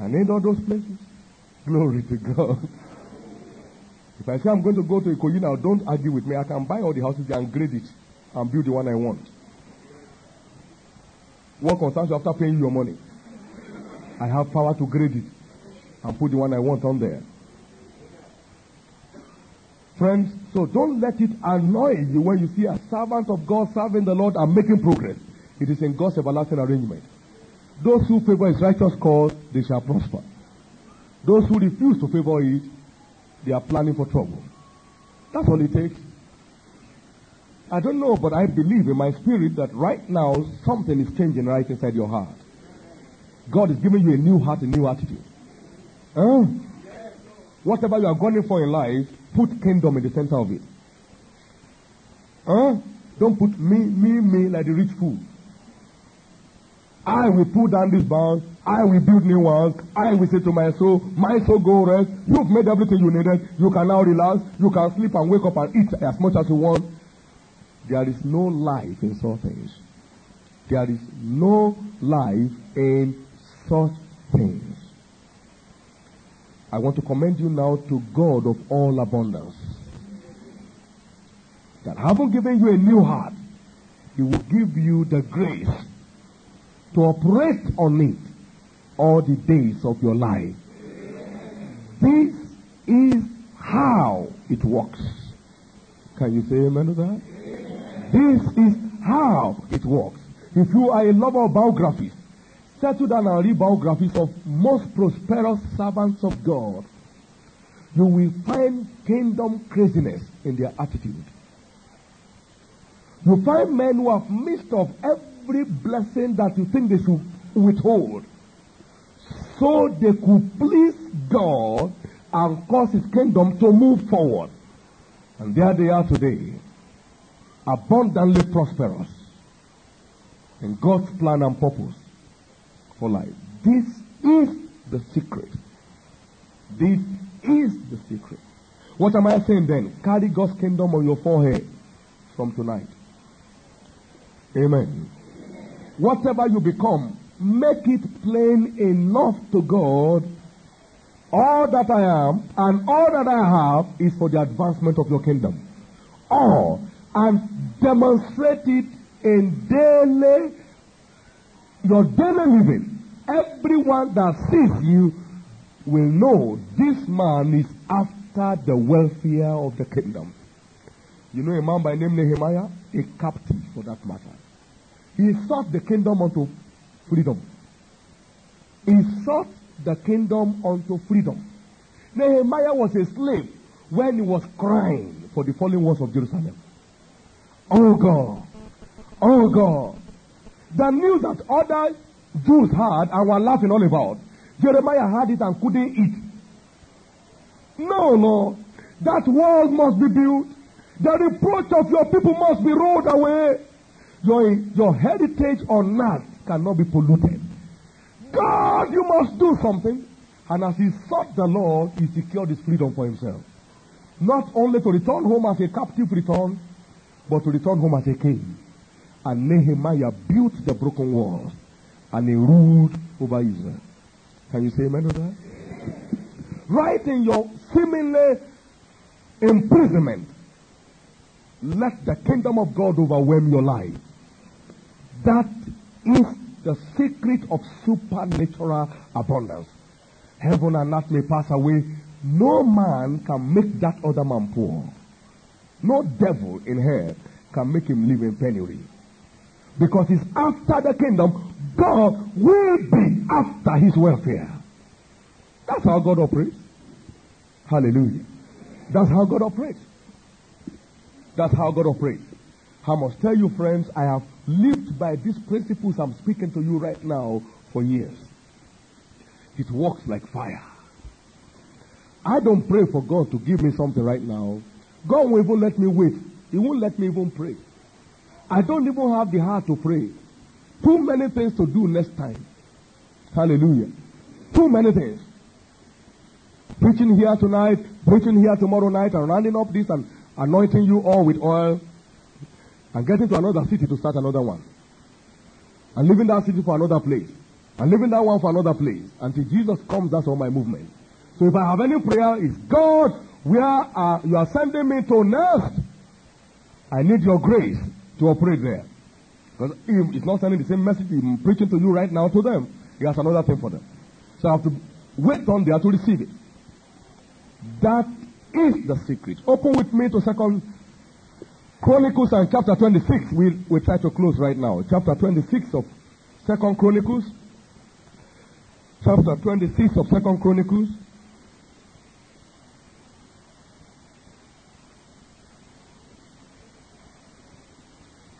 I need all those places. Glory to God. If I say I'm going to go to Ikoyi now, don't argue with me. I can buy all the houses and grade it and build the one I want. What concerns you after paying you your money? I have power to grade it and put the one I want on there. Friends, so don't let it annoy you when you see a servant of God serving the Lord and making progress. It is in God's everlasting arrangement. Those who favor his righteous cause, they shall prosper. Those who refuse to favor it, they are planning for trouble. That's all it takes. I don't know, but I believe in my spirit that right now something is changing right inside your heart. God is giving you a new heart, a new attitude. Huh? Whatever you are going for in life, put kingdom in the center of it. Huh? Don't put me, me, me like the rich fool. I will pull down these bounds. I will build new ones. I will say to my soul, my soul go rest. You've made everything you needed. You can now relax. You can sleep and wake up and eat as much as you want. There is no life in such things. There is no life in such things. I want to commend you now to God of all abundance. That having given you a new heart, He will give you the grace to operate on it all the days of your life. This is how it works. Can you say amen to that? This is how it works. If you are a lover of biographies, settle down and read biographies of most prosperous servants of God. You will find kingdom craziness in their attitude. You find men who have missed of every blessing that you think they should withhold so they could please God and cause his kingdom to move forward. And there they are today, abundantly prosperous in God's plan and purpose for life. This is the secret. This is the secret. What am I saying then? Carry God's kingdom on your forehead from tonight. Amen. Whatever you become, make it plain enough to God. All that I am and all that I have is for the advancement of your kingdom. All. And demonstrate it in daily, your daily living. Everyone that sees you will know this man is after the welfare of the kingdom. You know a man by name Nehemiah? A captive for that matter. He sought the kingdom unto freedom. He sought the kingdom unto freedom. Nehemiah was a slave when he was crying for the fallen walls of Jerusalem. Oh God, oh God. The news that other Jews had and were laughing all about, Jeremiah had it and couldn't eat. No, no. That wall must be built. The reproach of your people must be rolled away. Your, your heritage on earth cannot be polluted. God, you must do something. And as he sought the Lord, he secured his freedom for himself. Not only to return home as a captive return, but to return home as a king. And Nehemiah built the broken walls and he ruled over Israel. Can you say amen to that? Right in your seemingly imprisonment, let the kingdom of God overwhelm your life. That is the secret of supernatural abundance. Heaven and earth may pass away. No man can make that other man poor. No devil in hell can make him live in penury. Because he's after the kingdom. God will be after his welfare. That's how God operates. Hallelujah. That's how God operates. That's how God operates. I must tell you, friends, I have lived by these principles I'm speaking to you right now for years. It works like fire. I don't pray for God to give me something right now. God will even let me wait. He won't let me even pray. I don't even have the heart to pray. Too many things to do next time. Hallelujah. Too many things. Preaching here tonight, preaching here tomorrow night, and rounding up this and anointing you all with oil and getting to another city to start another one. And leaving that city for another place. And leaving that one for another place. Until Jesus comes, that's all my movement. So if I have any prayer, it's God, where are, you are sending me to next. I need your grace to operate there. Because if it's not sending the same message I'm preaching to you right now to them, he has another thing for them. So I have to wait on there to receive it. That is the secret. Open with me to second Chronicles and chapter 26. We we try to close right now. Chapter 26 of Second Chronicles. Chapter 26 of Second Chronicles.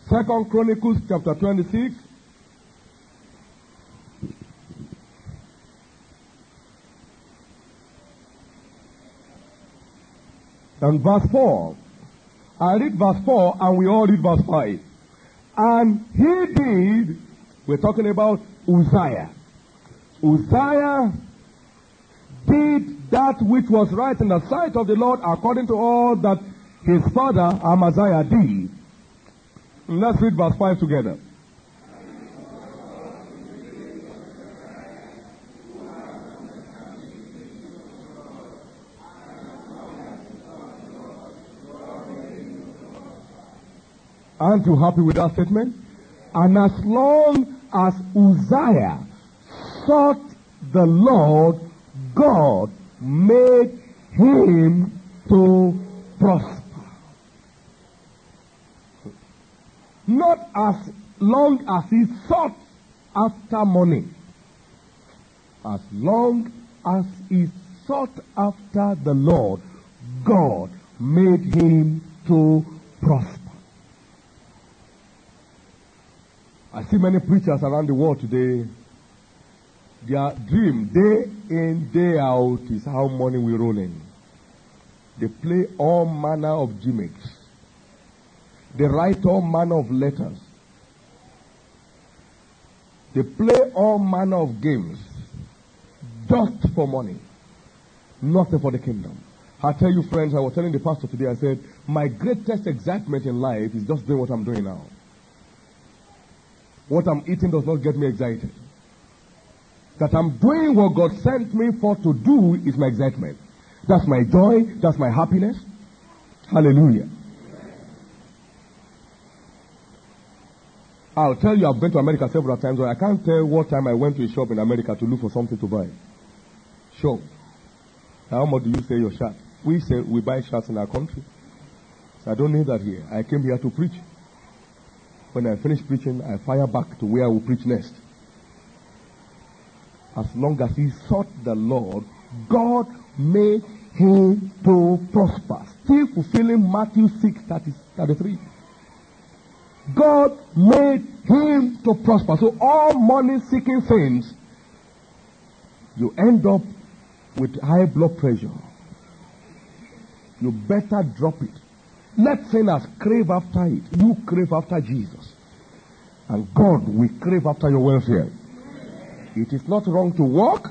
Second Chronicles chapter 26. And verse 4. I read verse 4 and we all read verse 5. And he did, we're talking about Uzziah. Uzziah did that which was right in the sight of the Lord according to all that his father Amaziah did. Let's read verse 5 together. Aren't you happy with that statement? And as long as Uzziah sought the Lord, God made him to prosper. Not as long as he sought after money. As long as he sought after the Lord, God made him to prosper. I see many preachers around the world today. Their dream, day in, day out, is how money will roll in. They play all manner of gimmicks. They write all manner of letters. They play all manner of games just for money, nothing for the kingdom. I tell you, friends, I was telling the pastor today, I said, my greatest excitement in life is just doing what I'm doing now. What I'm eating does not get me excited. That I'm doing what God sent me for to do is my excitement. That's my joy. That's my happiness. Hallelujah. I'll tell you, I've been to America several times, but I can't tell what time I went to a shop in America to look for something to buy. Sure. How much do you say your shirt? We say we buy shirts in our country. So I don't need that here. I came here to preach. When I finish preaching, I fire back to where I will preach next. As long as he sought the Lord, God made him to prosper. Still fulfilling Matthew 6 30, 33. God made him to prosper. So all money seeking things, you end up with high blood pressure. You better drop it. Let sinners crave after it. You crave after Jesus. And God will crave after your welfare. It is not wrong to walk,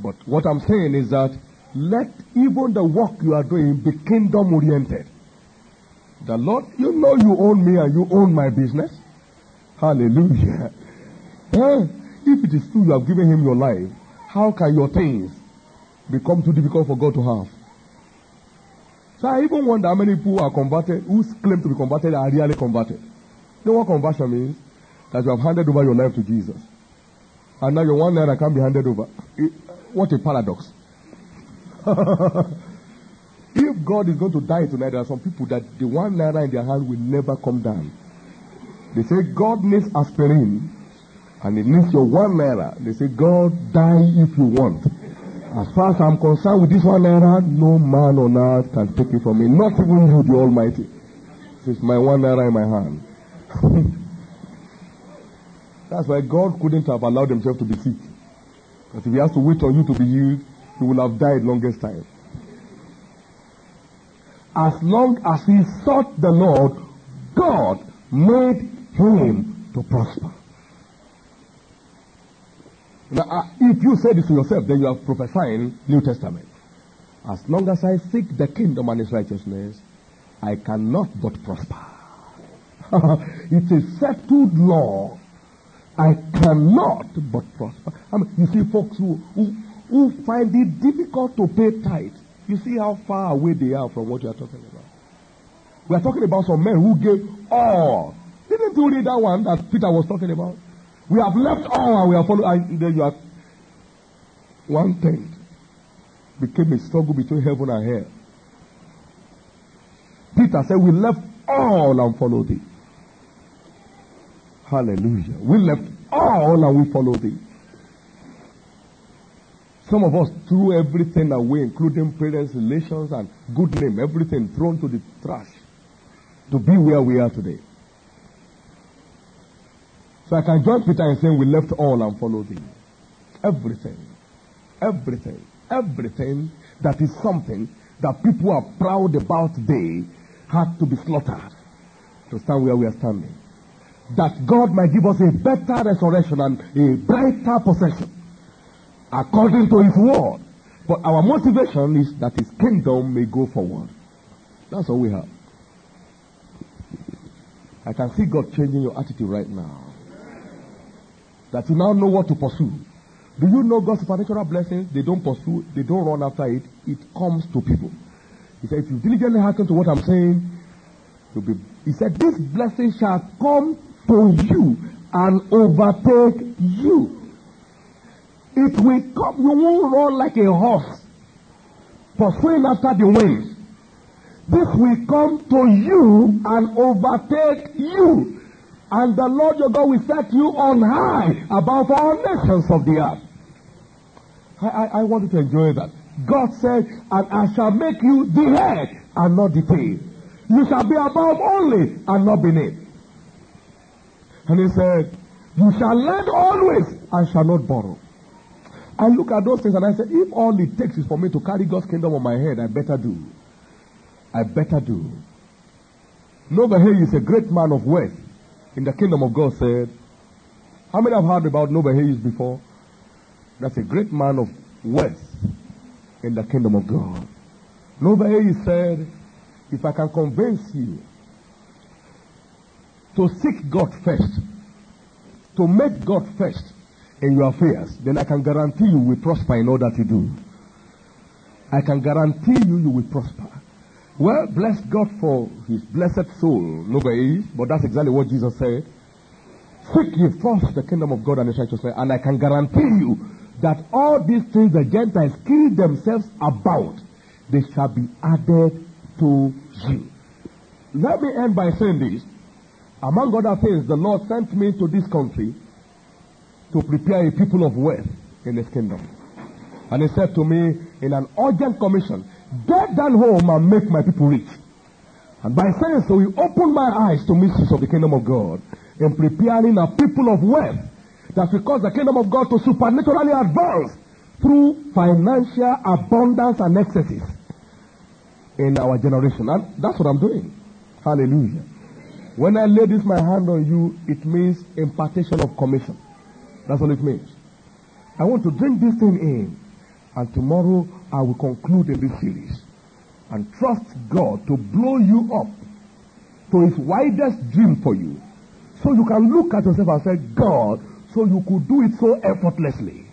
but what I'm saying is that let even the work you are doing be kingdom oriented. The Lord, you know you own me and you own my business. Hallelujah. Eh? If it is true you have given him your life, how can your things become too difficult for God to have? So I even wonder how many people are converted, who claim to be converted are really converted. You know what conversion means? That you have handed over your life to Jesus. And now your one naira can't be handed over. what a paradox. if God is going to die tonight, there are some people that the one naira in their hand will never come down. They say God needs aspirin and it needs your one naira. They say God die if you want. As far as I'm concerned with this one naira, no man on earth can take it from me. Not even you, the Almighty. It's my one naira in my hand. That's why God couldn't have allowed himself to be sick. Because if he has to wait on you to be healed, he will have died longest time. As long as he sought the Lord, God made him to prosper. Now, uh, if you say this to yourself, then you are prophesying New Testament. As long as I seek the kingdom and its righteousness, I cannot but prosper. it's a settled law. I cannot but prosper. I mean, you see folks who, who, who find it difficult to pay tithe. You see how far away they are from what you are talking about. We are talking about some men who gave all. Didn't you read that one that Peter was talking about? We have left all and we are following. Then you are one thing became a struggle between heaven and hell. Peter said, We left all and followed thee. Hallelujah. We left all and we followed thee. Some of us threw everything away, including parents, relations, and good name, everything thrown to the trash to be where we are today. So I can join Peter in saying we left all and followed thee. Everything. Everything. Everything that is something that people are proud about today had to be slaughtered to stand where we are standing that God might give us a better resurrection and a brighter possession according to His word. But our motivation is that His kingdom may go forward. That's all we have. I can see God changing your attitude right now. That you now know what to pursue. Do you know God's supernatural blessings? They don't pursue, they don't run after it. It comes to people. He said, if you diligently hearken to what I'm saying, you'll be. He said, this blessing shall come to you and overtake you. It will come, you won't run like a horse, pursuing after the wind. This will come to you and overtake you. And the Lord your God will set you on high above all nations of the earth. I, I, I want you to enjoy that. God said, and I shall make you the head and not the tail. You shall be above only and not beneath. And he said, You shall lend always and shall not borrow. I look at those things and I say, if all it takes is for me to carry God's kingdom on my head, I better do. I better do. Norvel Hayes is a great man of wealth in the kingdom of God said, How many have heard about Norvel Hayes before? That's a great man of wealth in the kingdom of God. Norvel Hayes said, If I can convince you to seek God first, to make God first in your affairs, then I can guarantee you will prosper in all that you do. I can guarantee you you will prosper. Well, bless God for his blessed soul, nobody, but that's exactly what Jesus said. Seek ye first the kingdom of God and his righteousness, and I can guarantee you that all these things the Gentiles kill themselves about, they shall be added to you. Let me end by saying this. Among other things, the Lord sent me to this country to prepare a people of wealth in his kingdom. And he said to me in an urgent commission, get down home and make my people rich. And by saying so, he opened my eyes to mysteries of the kingdom of God in preparing a people of wealth that will cause the kingdom of God to supernaturally advance through financial abundance and excesses in our generation. And that's what I'm doing. Hallelujah. When I lay this my hand on you, it means impartation of commission. That's what it means. I want to bring this thing in, and tomorrow I will conclude in this series and trust God to blow you up to his widest dream for you. So you can look at yourself and say, God, so you could do it so effortlessly.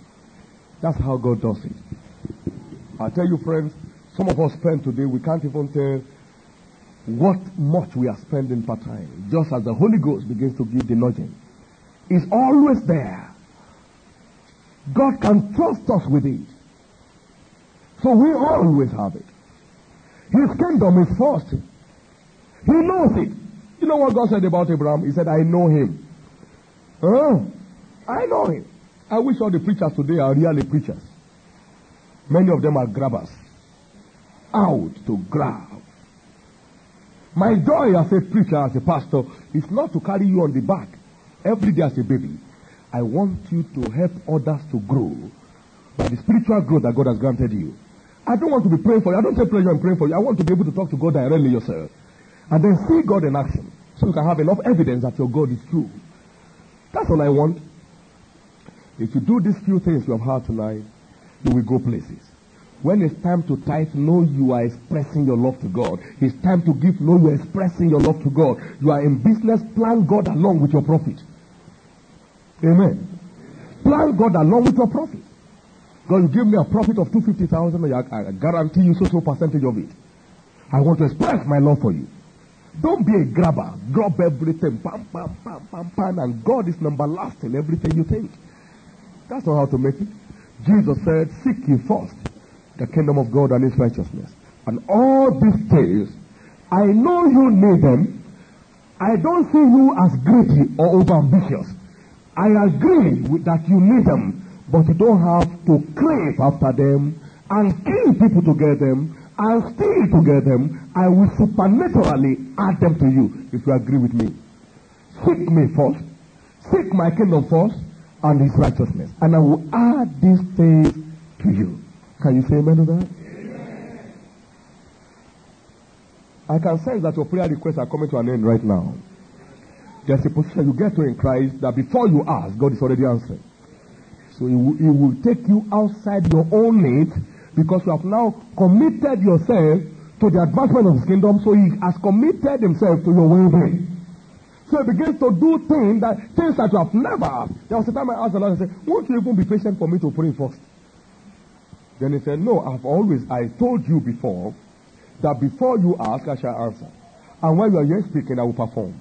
That's how God does it. I tell you, friends, some of us spend today, we can't even tell what much we are spending per time. Just as the Holy Ghost begins to give the nudging. It's always there. God can trust us with it. So we always have it. His kingdom is first. He knows it. You know what God said about Abraham? He said, I know him. Huh? I know him. I wish all the preachers today are really preachers. Many of them are grabbers. Out to grab. My joy as a preacher, as a pastor, is not to carry you on the back every day as a baby. I want you to help others to grow by the spiritual growth that God has granted you. I don't want to be praying for you. I don't say pleasure in praying for you. I want to be able to talk to God directly yourself. And then see God in action. So you can have enough evidence that your God is true. That's all I want. If you do these few things you have heard tonight, you will go places. When it's time to tithe, know you are expressing your love to God. It's time to give, know you are expressing your love to God. You are in business, plan God along with your profit. Amen. Plan God along with your profit. God, you give me a profit of 250,000, I, I guarantee you so so percentage of it. I want to express my love for you. Don't be a grabber. Grab everything. Pam, pam, pam, pam, pam. And God is number last in everything you think. That's not how to make it. Jesus said, Seek ye first the kingdom of God and his righteousness. And all these things, I know you need them. I don't see you as greedy or overambitious. I agree with that you need them, but you don't have to crave after them and kill people to get them and steal to get them. I will supernaturally add them to you if you agree with me. Seek me first. Seek my kingdom first and his righteousness. And I will add these things to you. Can you say amen to that? I can sense that your prayer requests are coming to an end right now. There's a position you get to in Christ that before you ask, God is already answering. So it will, it will take you outside your own needs because you have now committed yourself to the advancement of his kingdom. So he has committed himself to your well-being. So he begins to do things that things that you have never. There was a time I asked the Lord, I said, Won't you even be patient for me to pray first? Then he said, No, I've always I told you before that before you ask, I shall answer. And when you are here speaking, I will perform.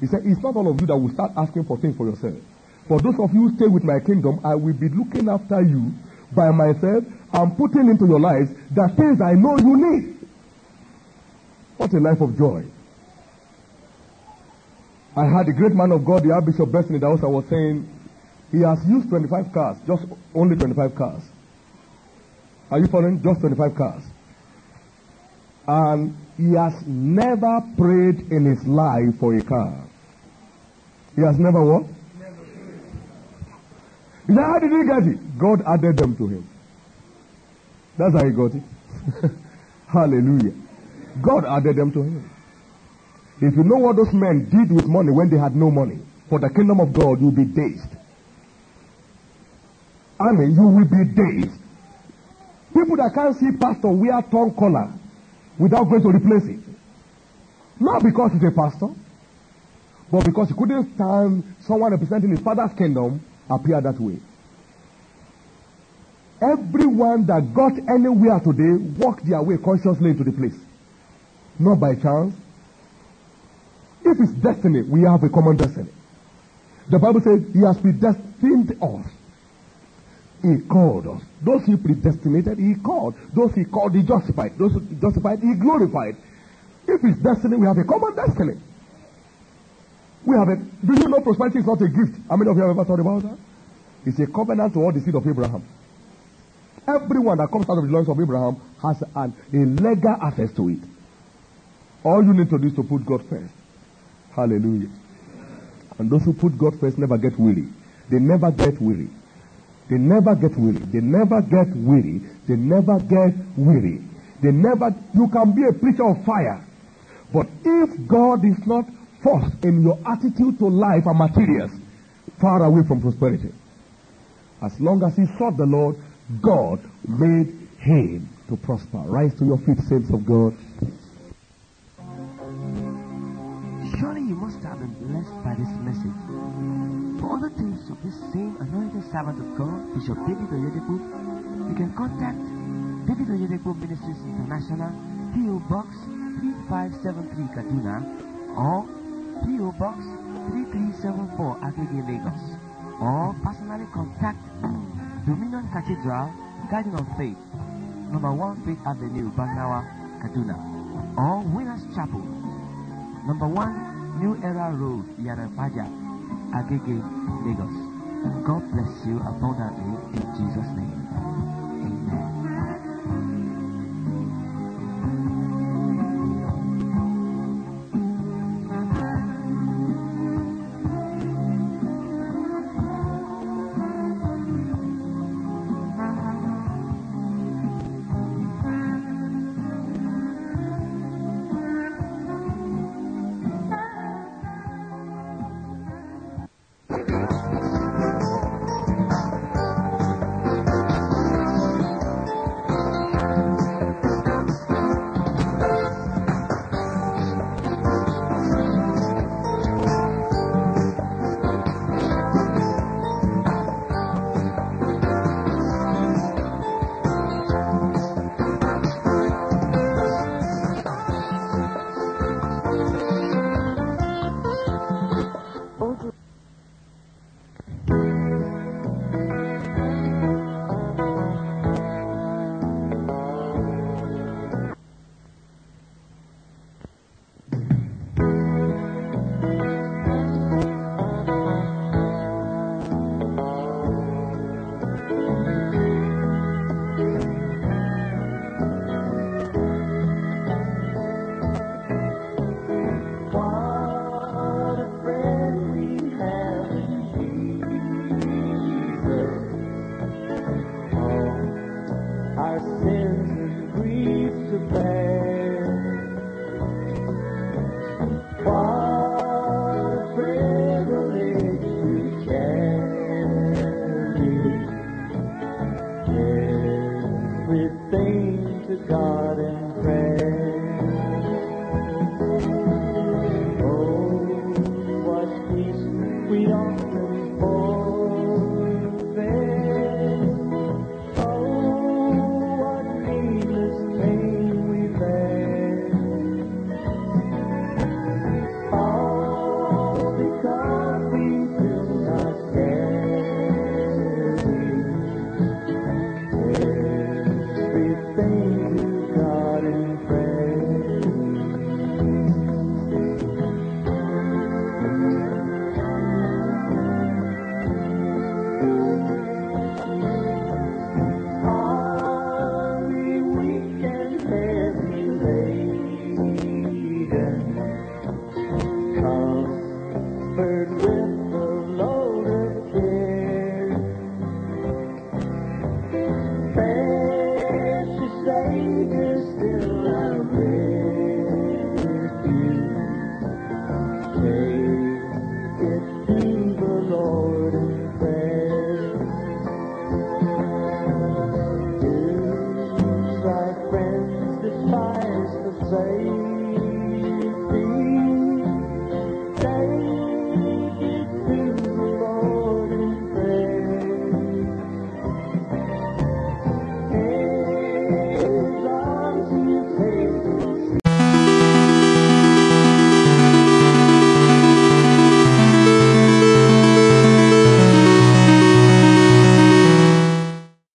He said, It's not all of you that will start asking for things for yourself. For those of you who stay with my kingdom, I will be looking after you by myself and putting into your lives the things I know you need. What a life of joy. I had a great man of God, the Archbishop Benson, that also was saying he has used 25 cars, just only 25 cars. Are you following? Just 25 cars. And he has never prayed in his life for a car. He has never what? He said, How did he get it? God added them to him. That's how he got it. Hallelujah. God added them to him. If you know what those men did with money when they had no money, for the kingdom of God, you'll be dazed. I mean, you will be dazed. People that can't see pastor wear tongue collar without going to replace it. Not because he's a pastor, but because he couldn't stand someone representing his father's kingdom appear that way. Everyone that got anywhere today walked their way consciously into the place. Not by chance. If it's destiny, we have a common destiny. The Bible says he has predestined us. He called us. Those he predestinated, he called. Those he called, he justified. Those he justified, he glorified. If it's destiny, we have a common destiny. We have a. Do you know prosperity is not a gift? How many of you have ever thought about that? It's a covenant to all the seed of Abraham. Everyone that comes out of the loins of Abraham has an, a legal access to it. All you need to do is to put God first. Hallelujah. And those who put God first never get weary. They never get weary. They never get weary. They never get weary. They never get weary. They never, you can be a preacher of fire. But if God is not first in your attitude to life and materials, far away from prosperity. As long as he sought the Lord, God made him to prosper. Rise to your feet, saints of God. Surely you must have been blessed by this message. For other things of this same anointed servant of God, Bishop David Oyedepo, you can contact David Oyedepo Ministries International, PO Box 3573 Kaduna, or PO Box 3374 Agege Lagos, or personally contact Dominion Cathedral, Garden of Faith, number 1 Faith Avenue, Bangawa, Kaduna, or Winners Chapel, number 1 New Era Road, Yarapaja, Agege, Lagos. God bless you abundantly in Jesus' name.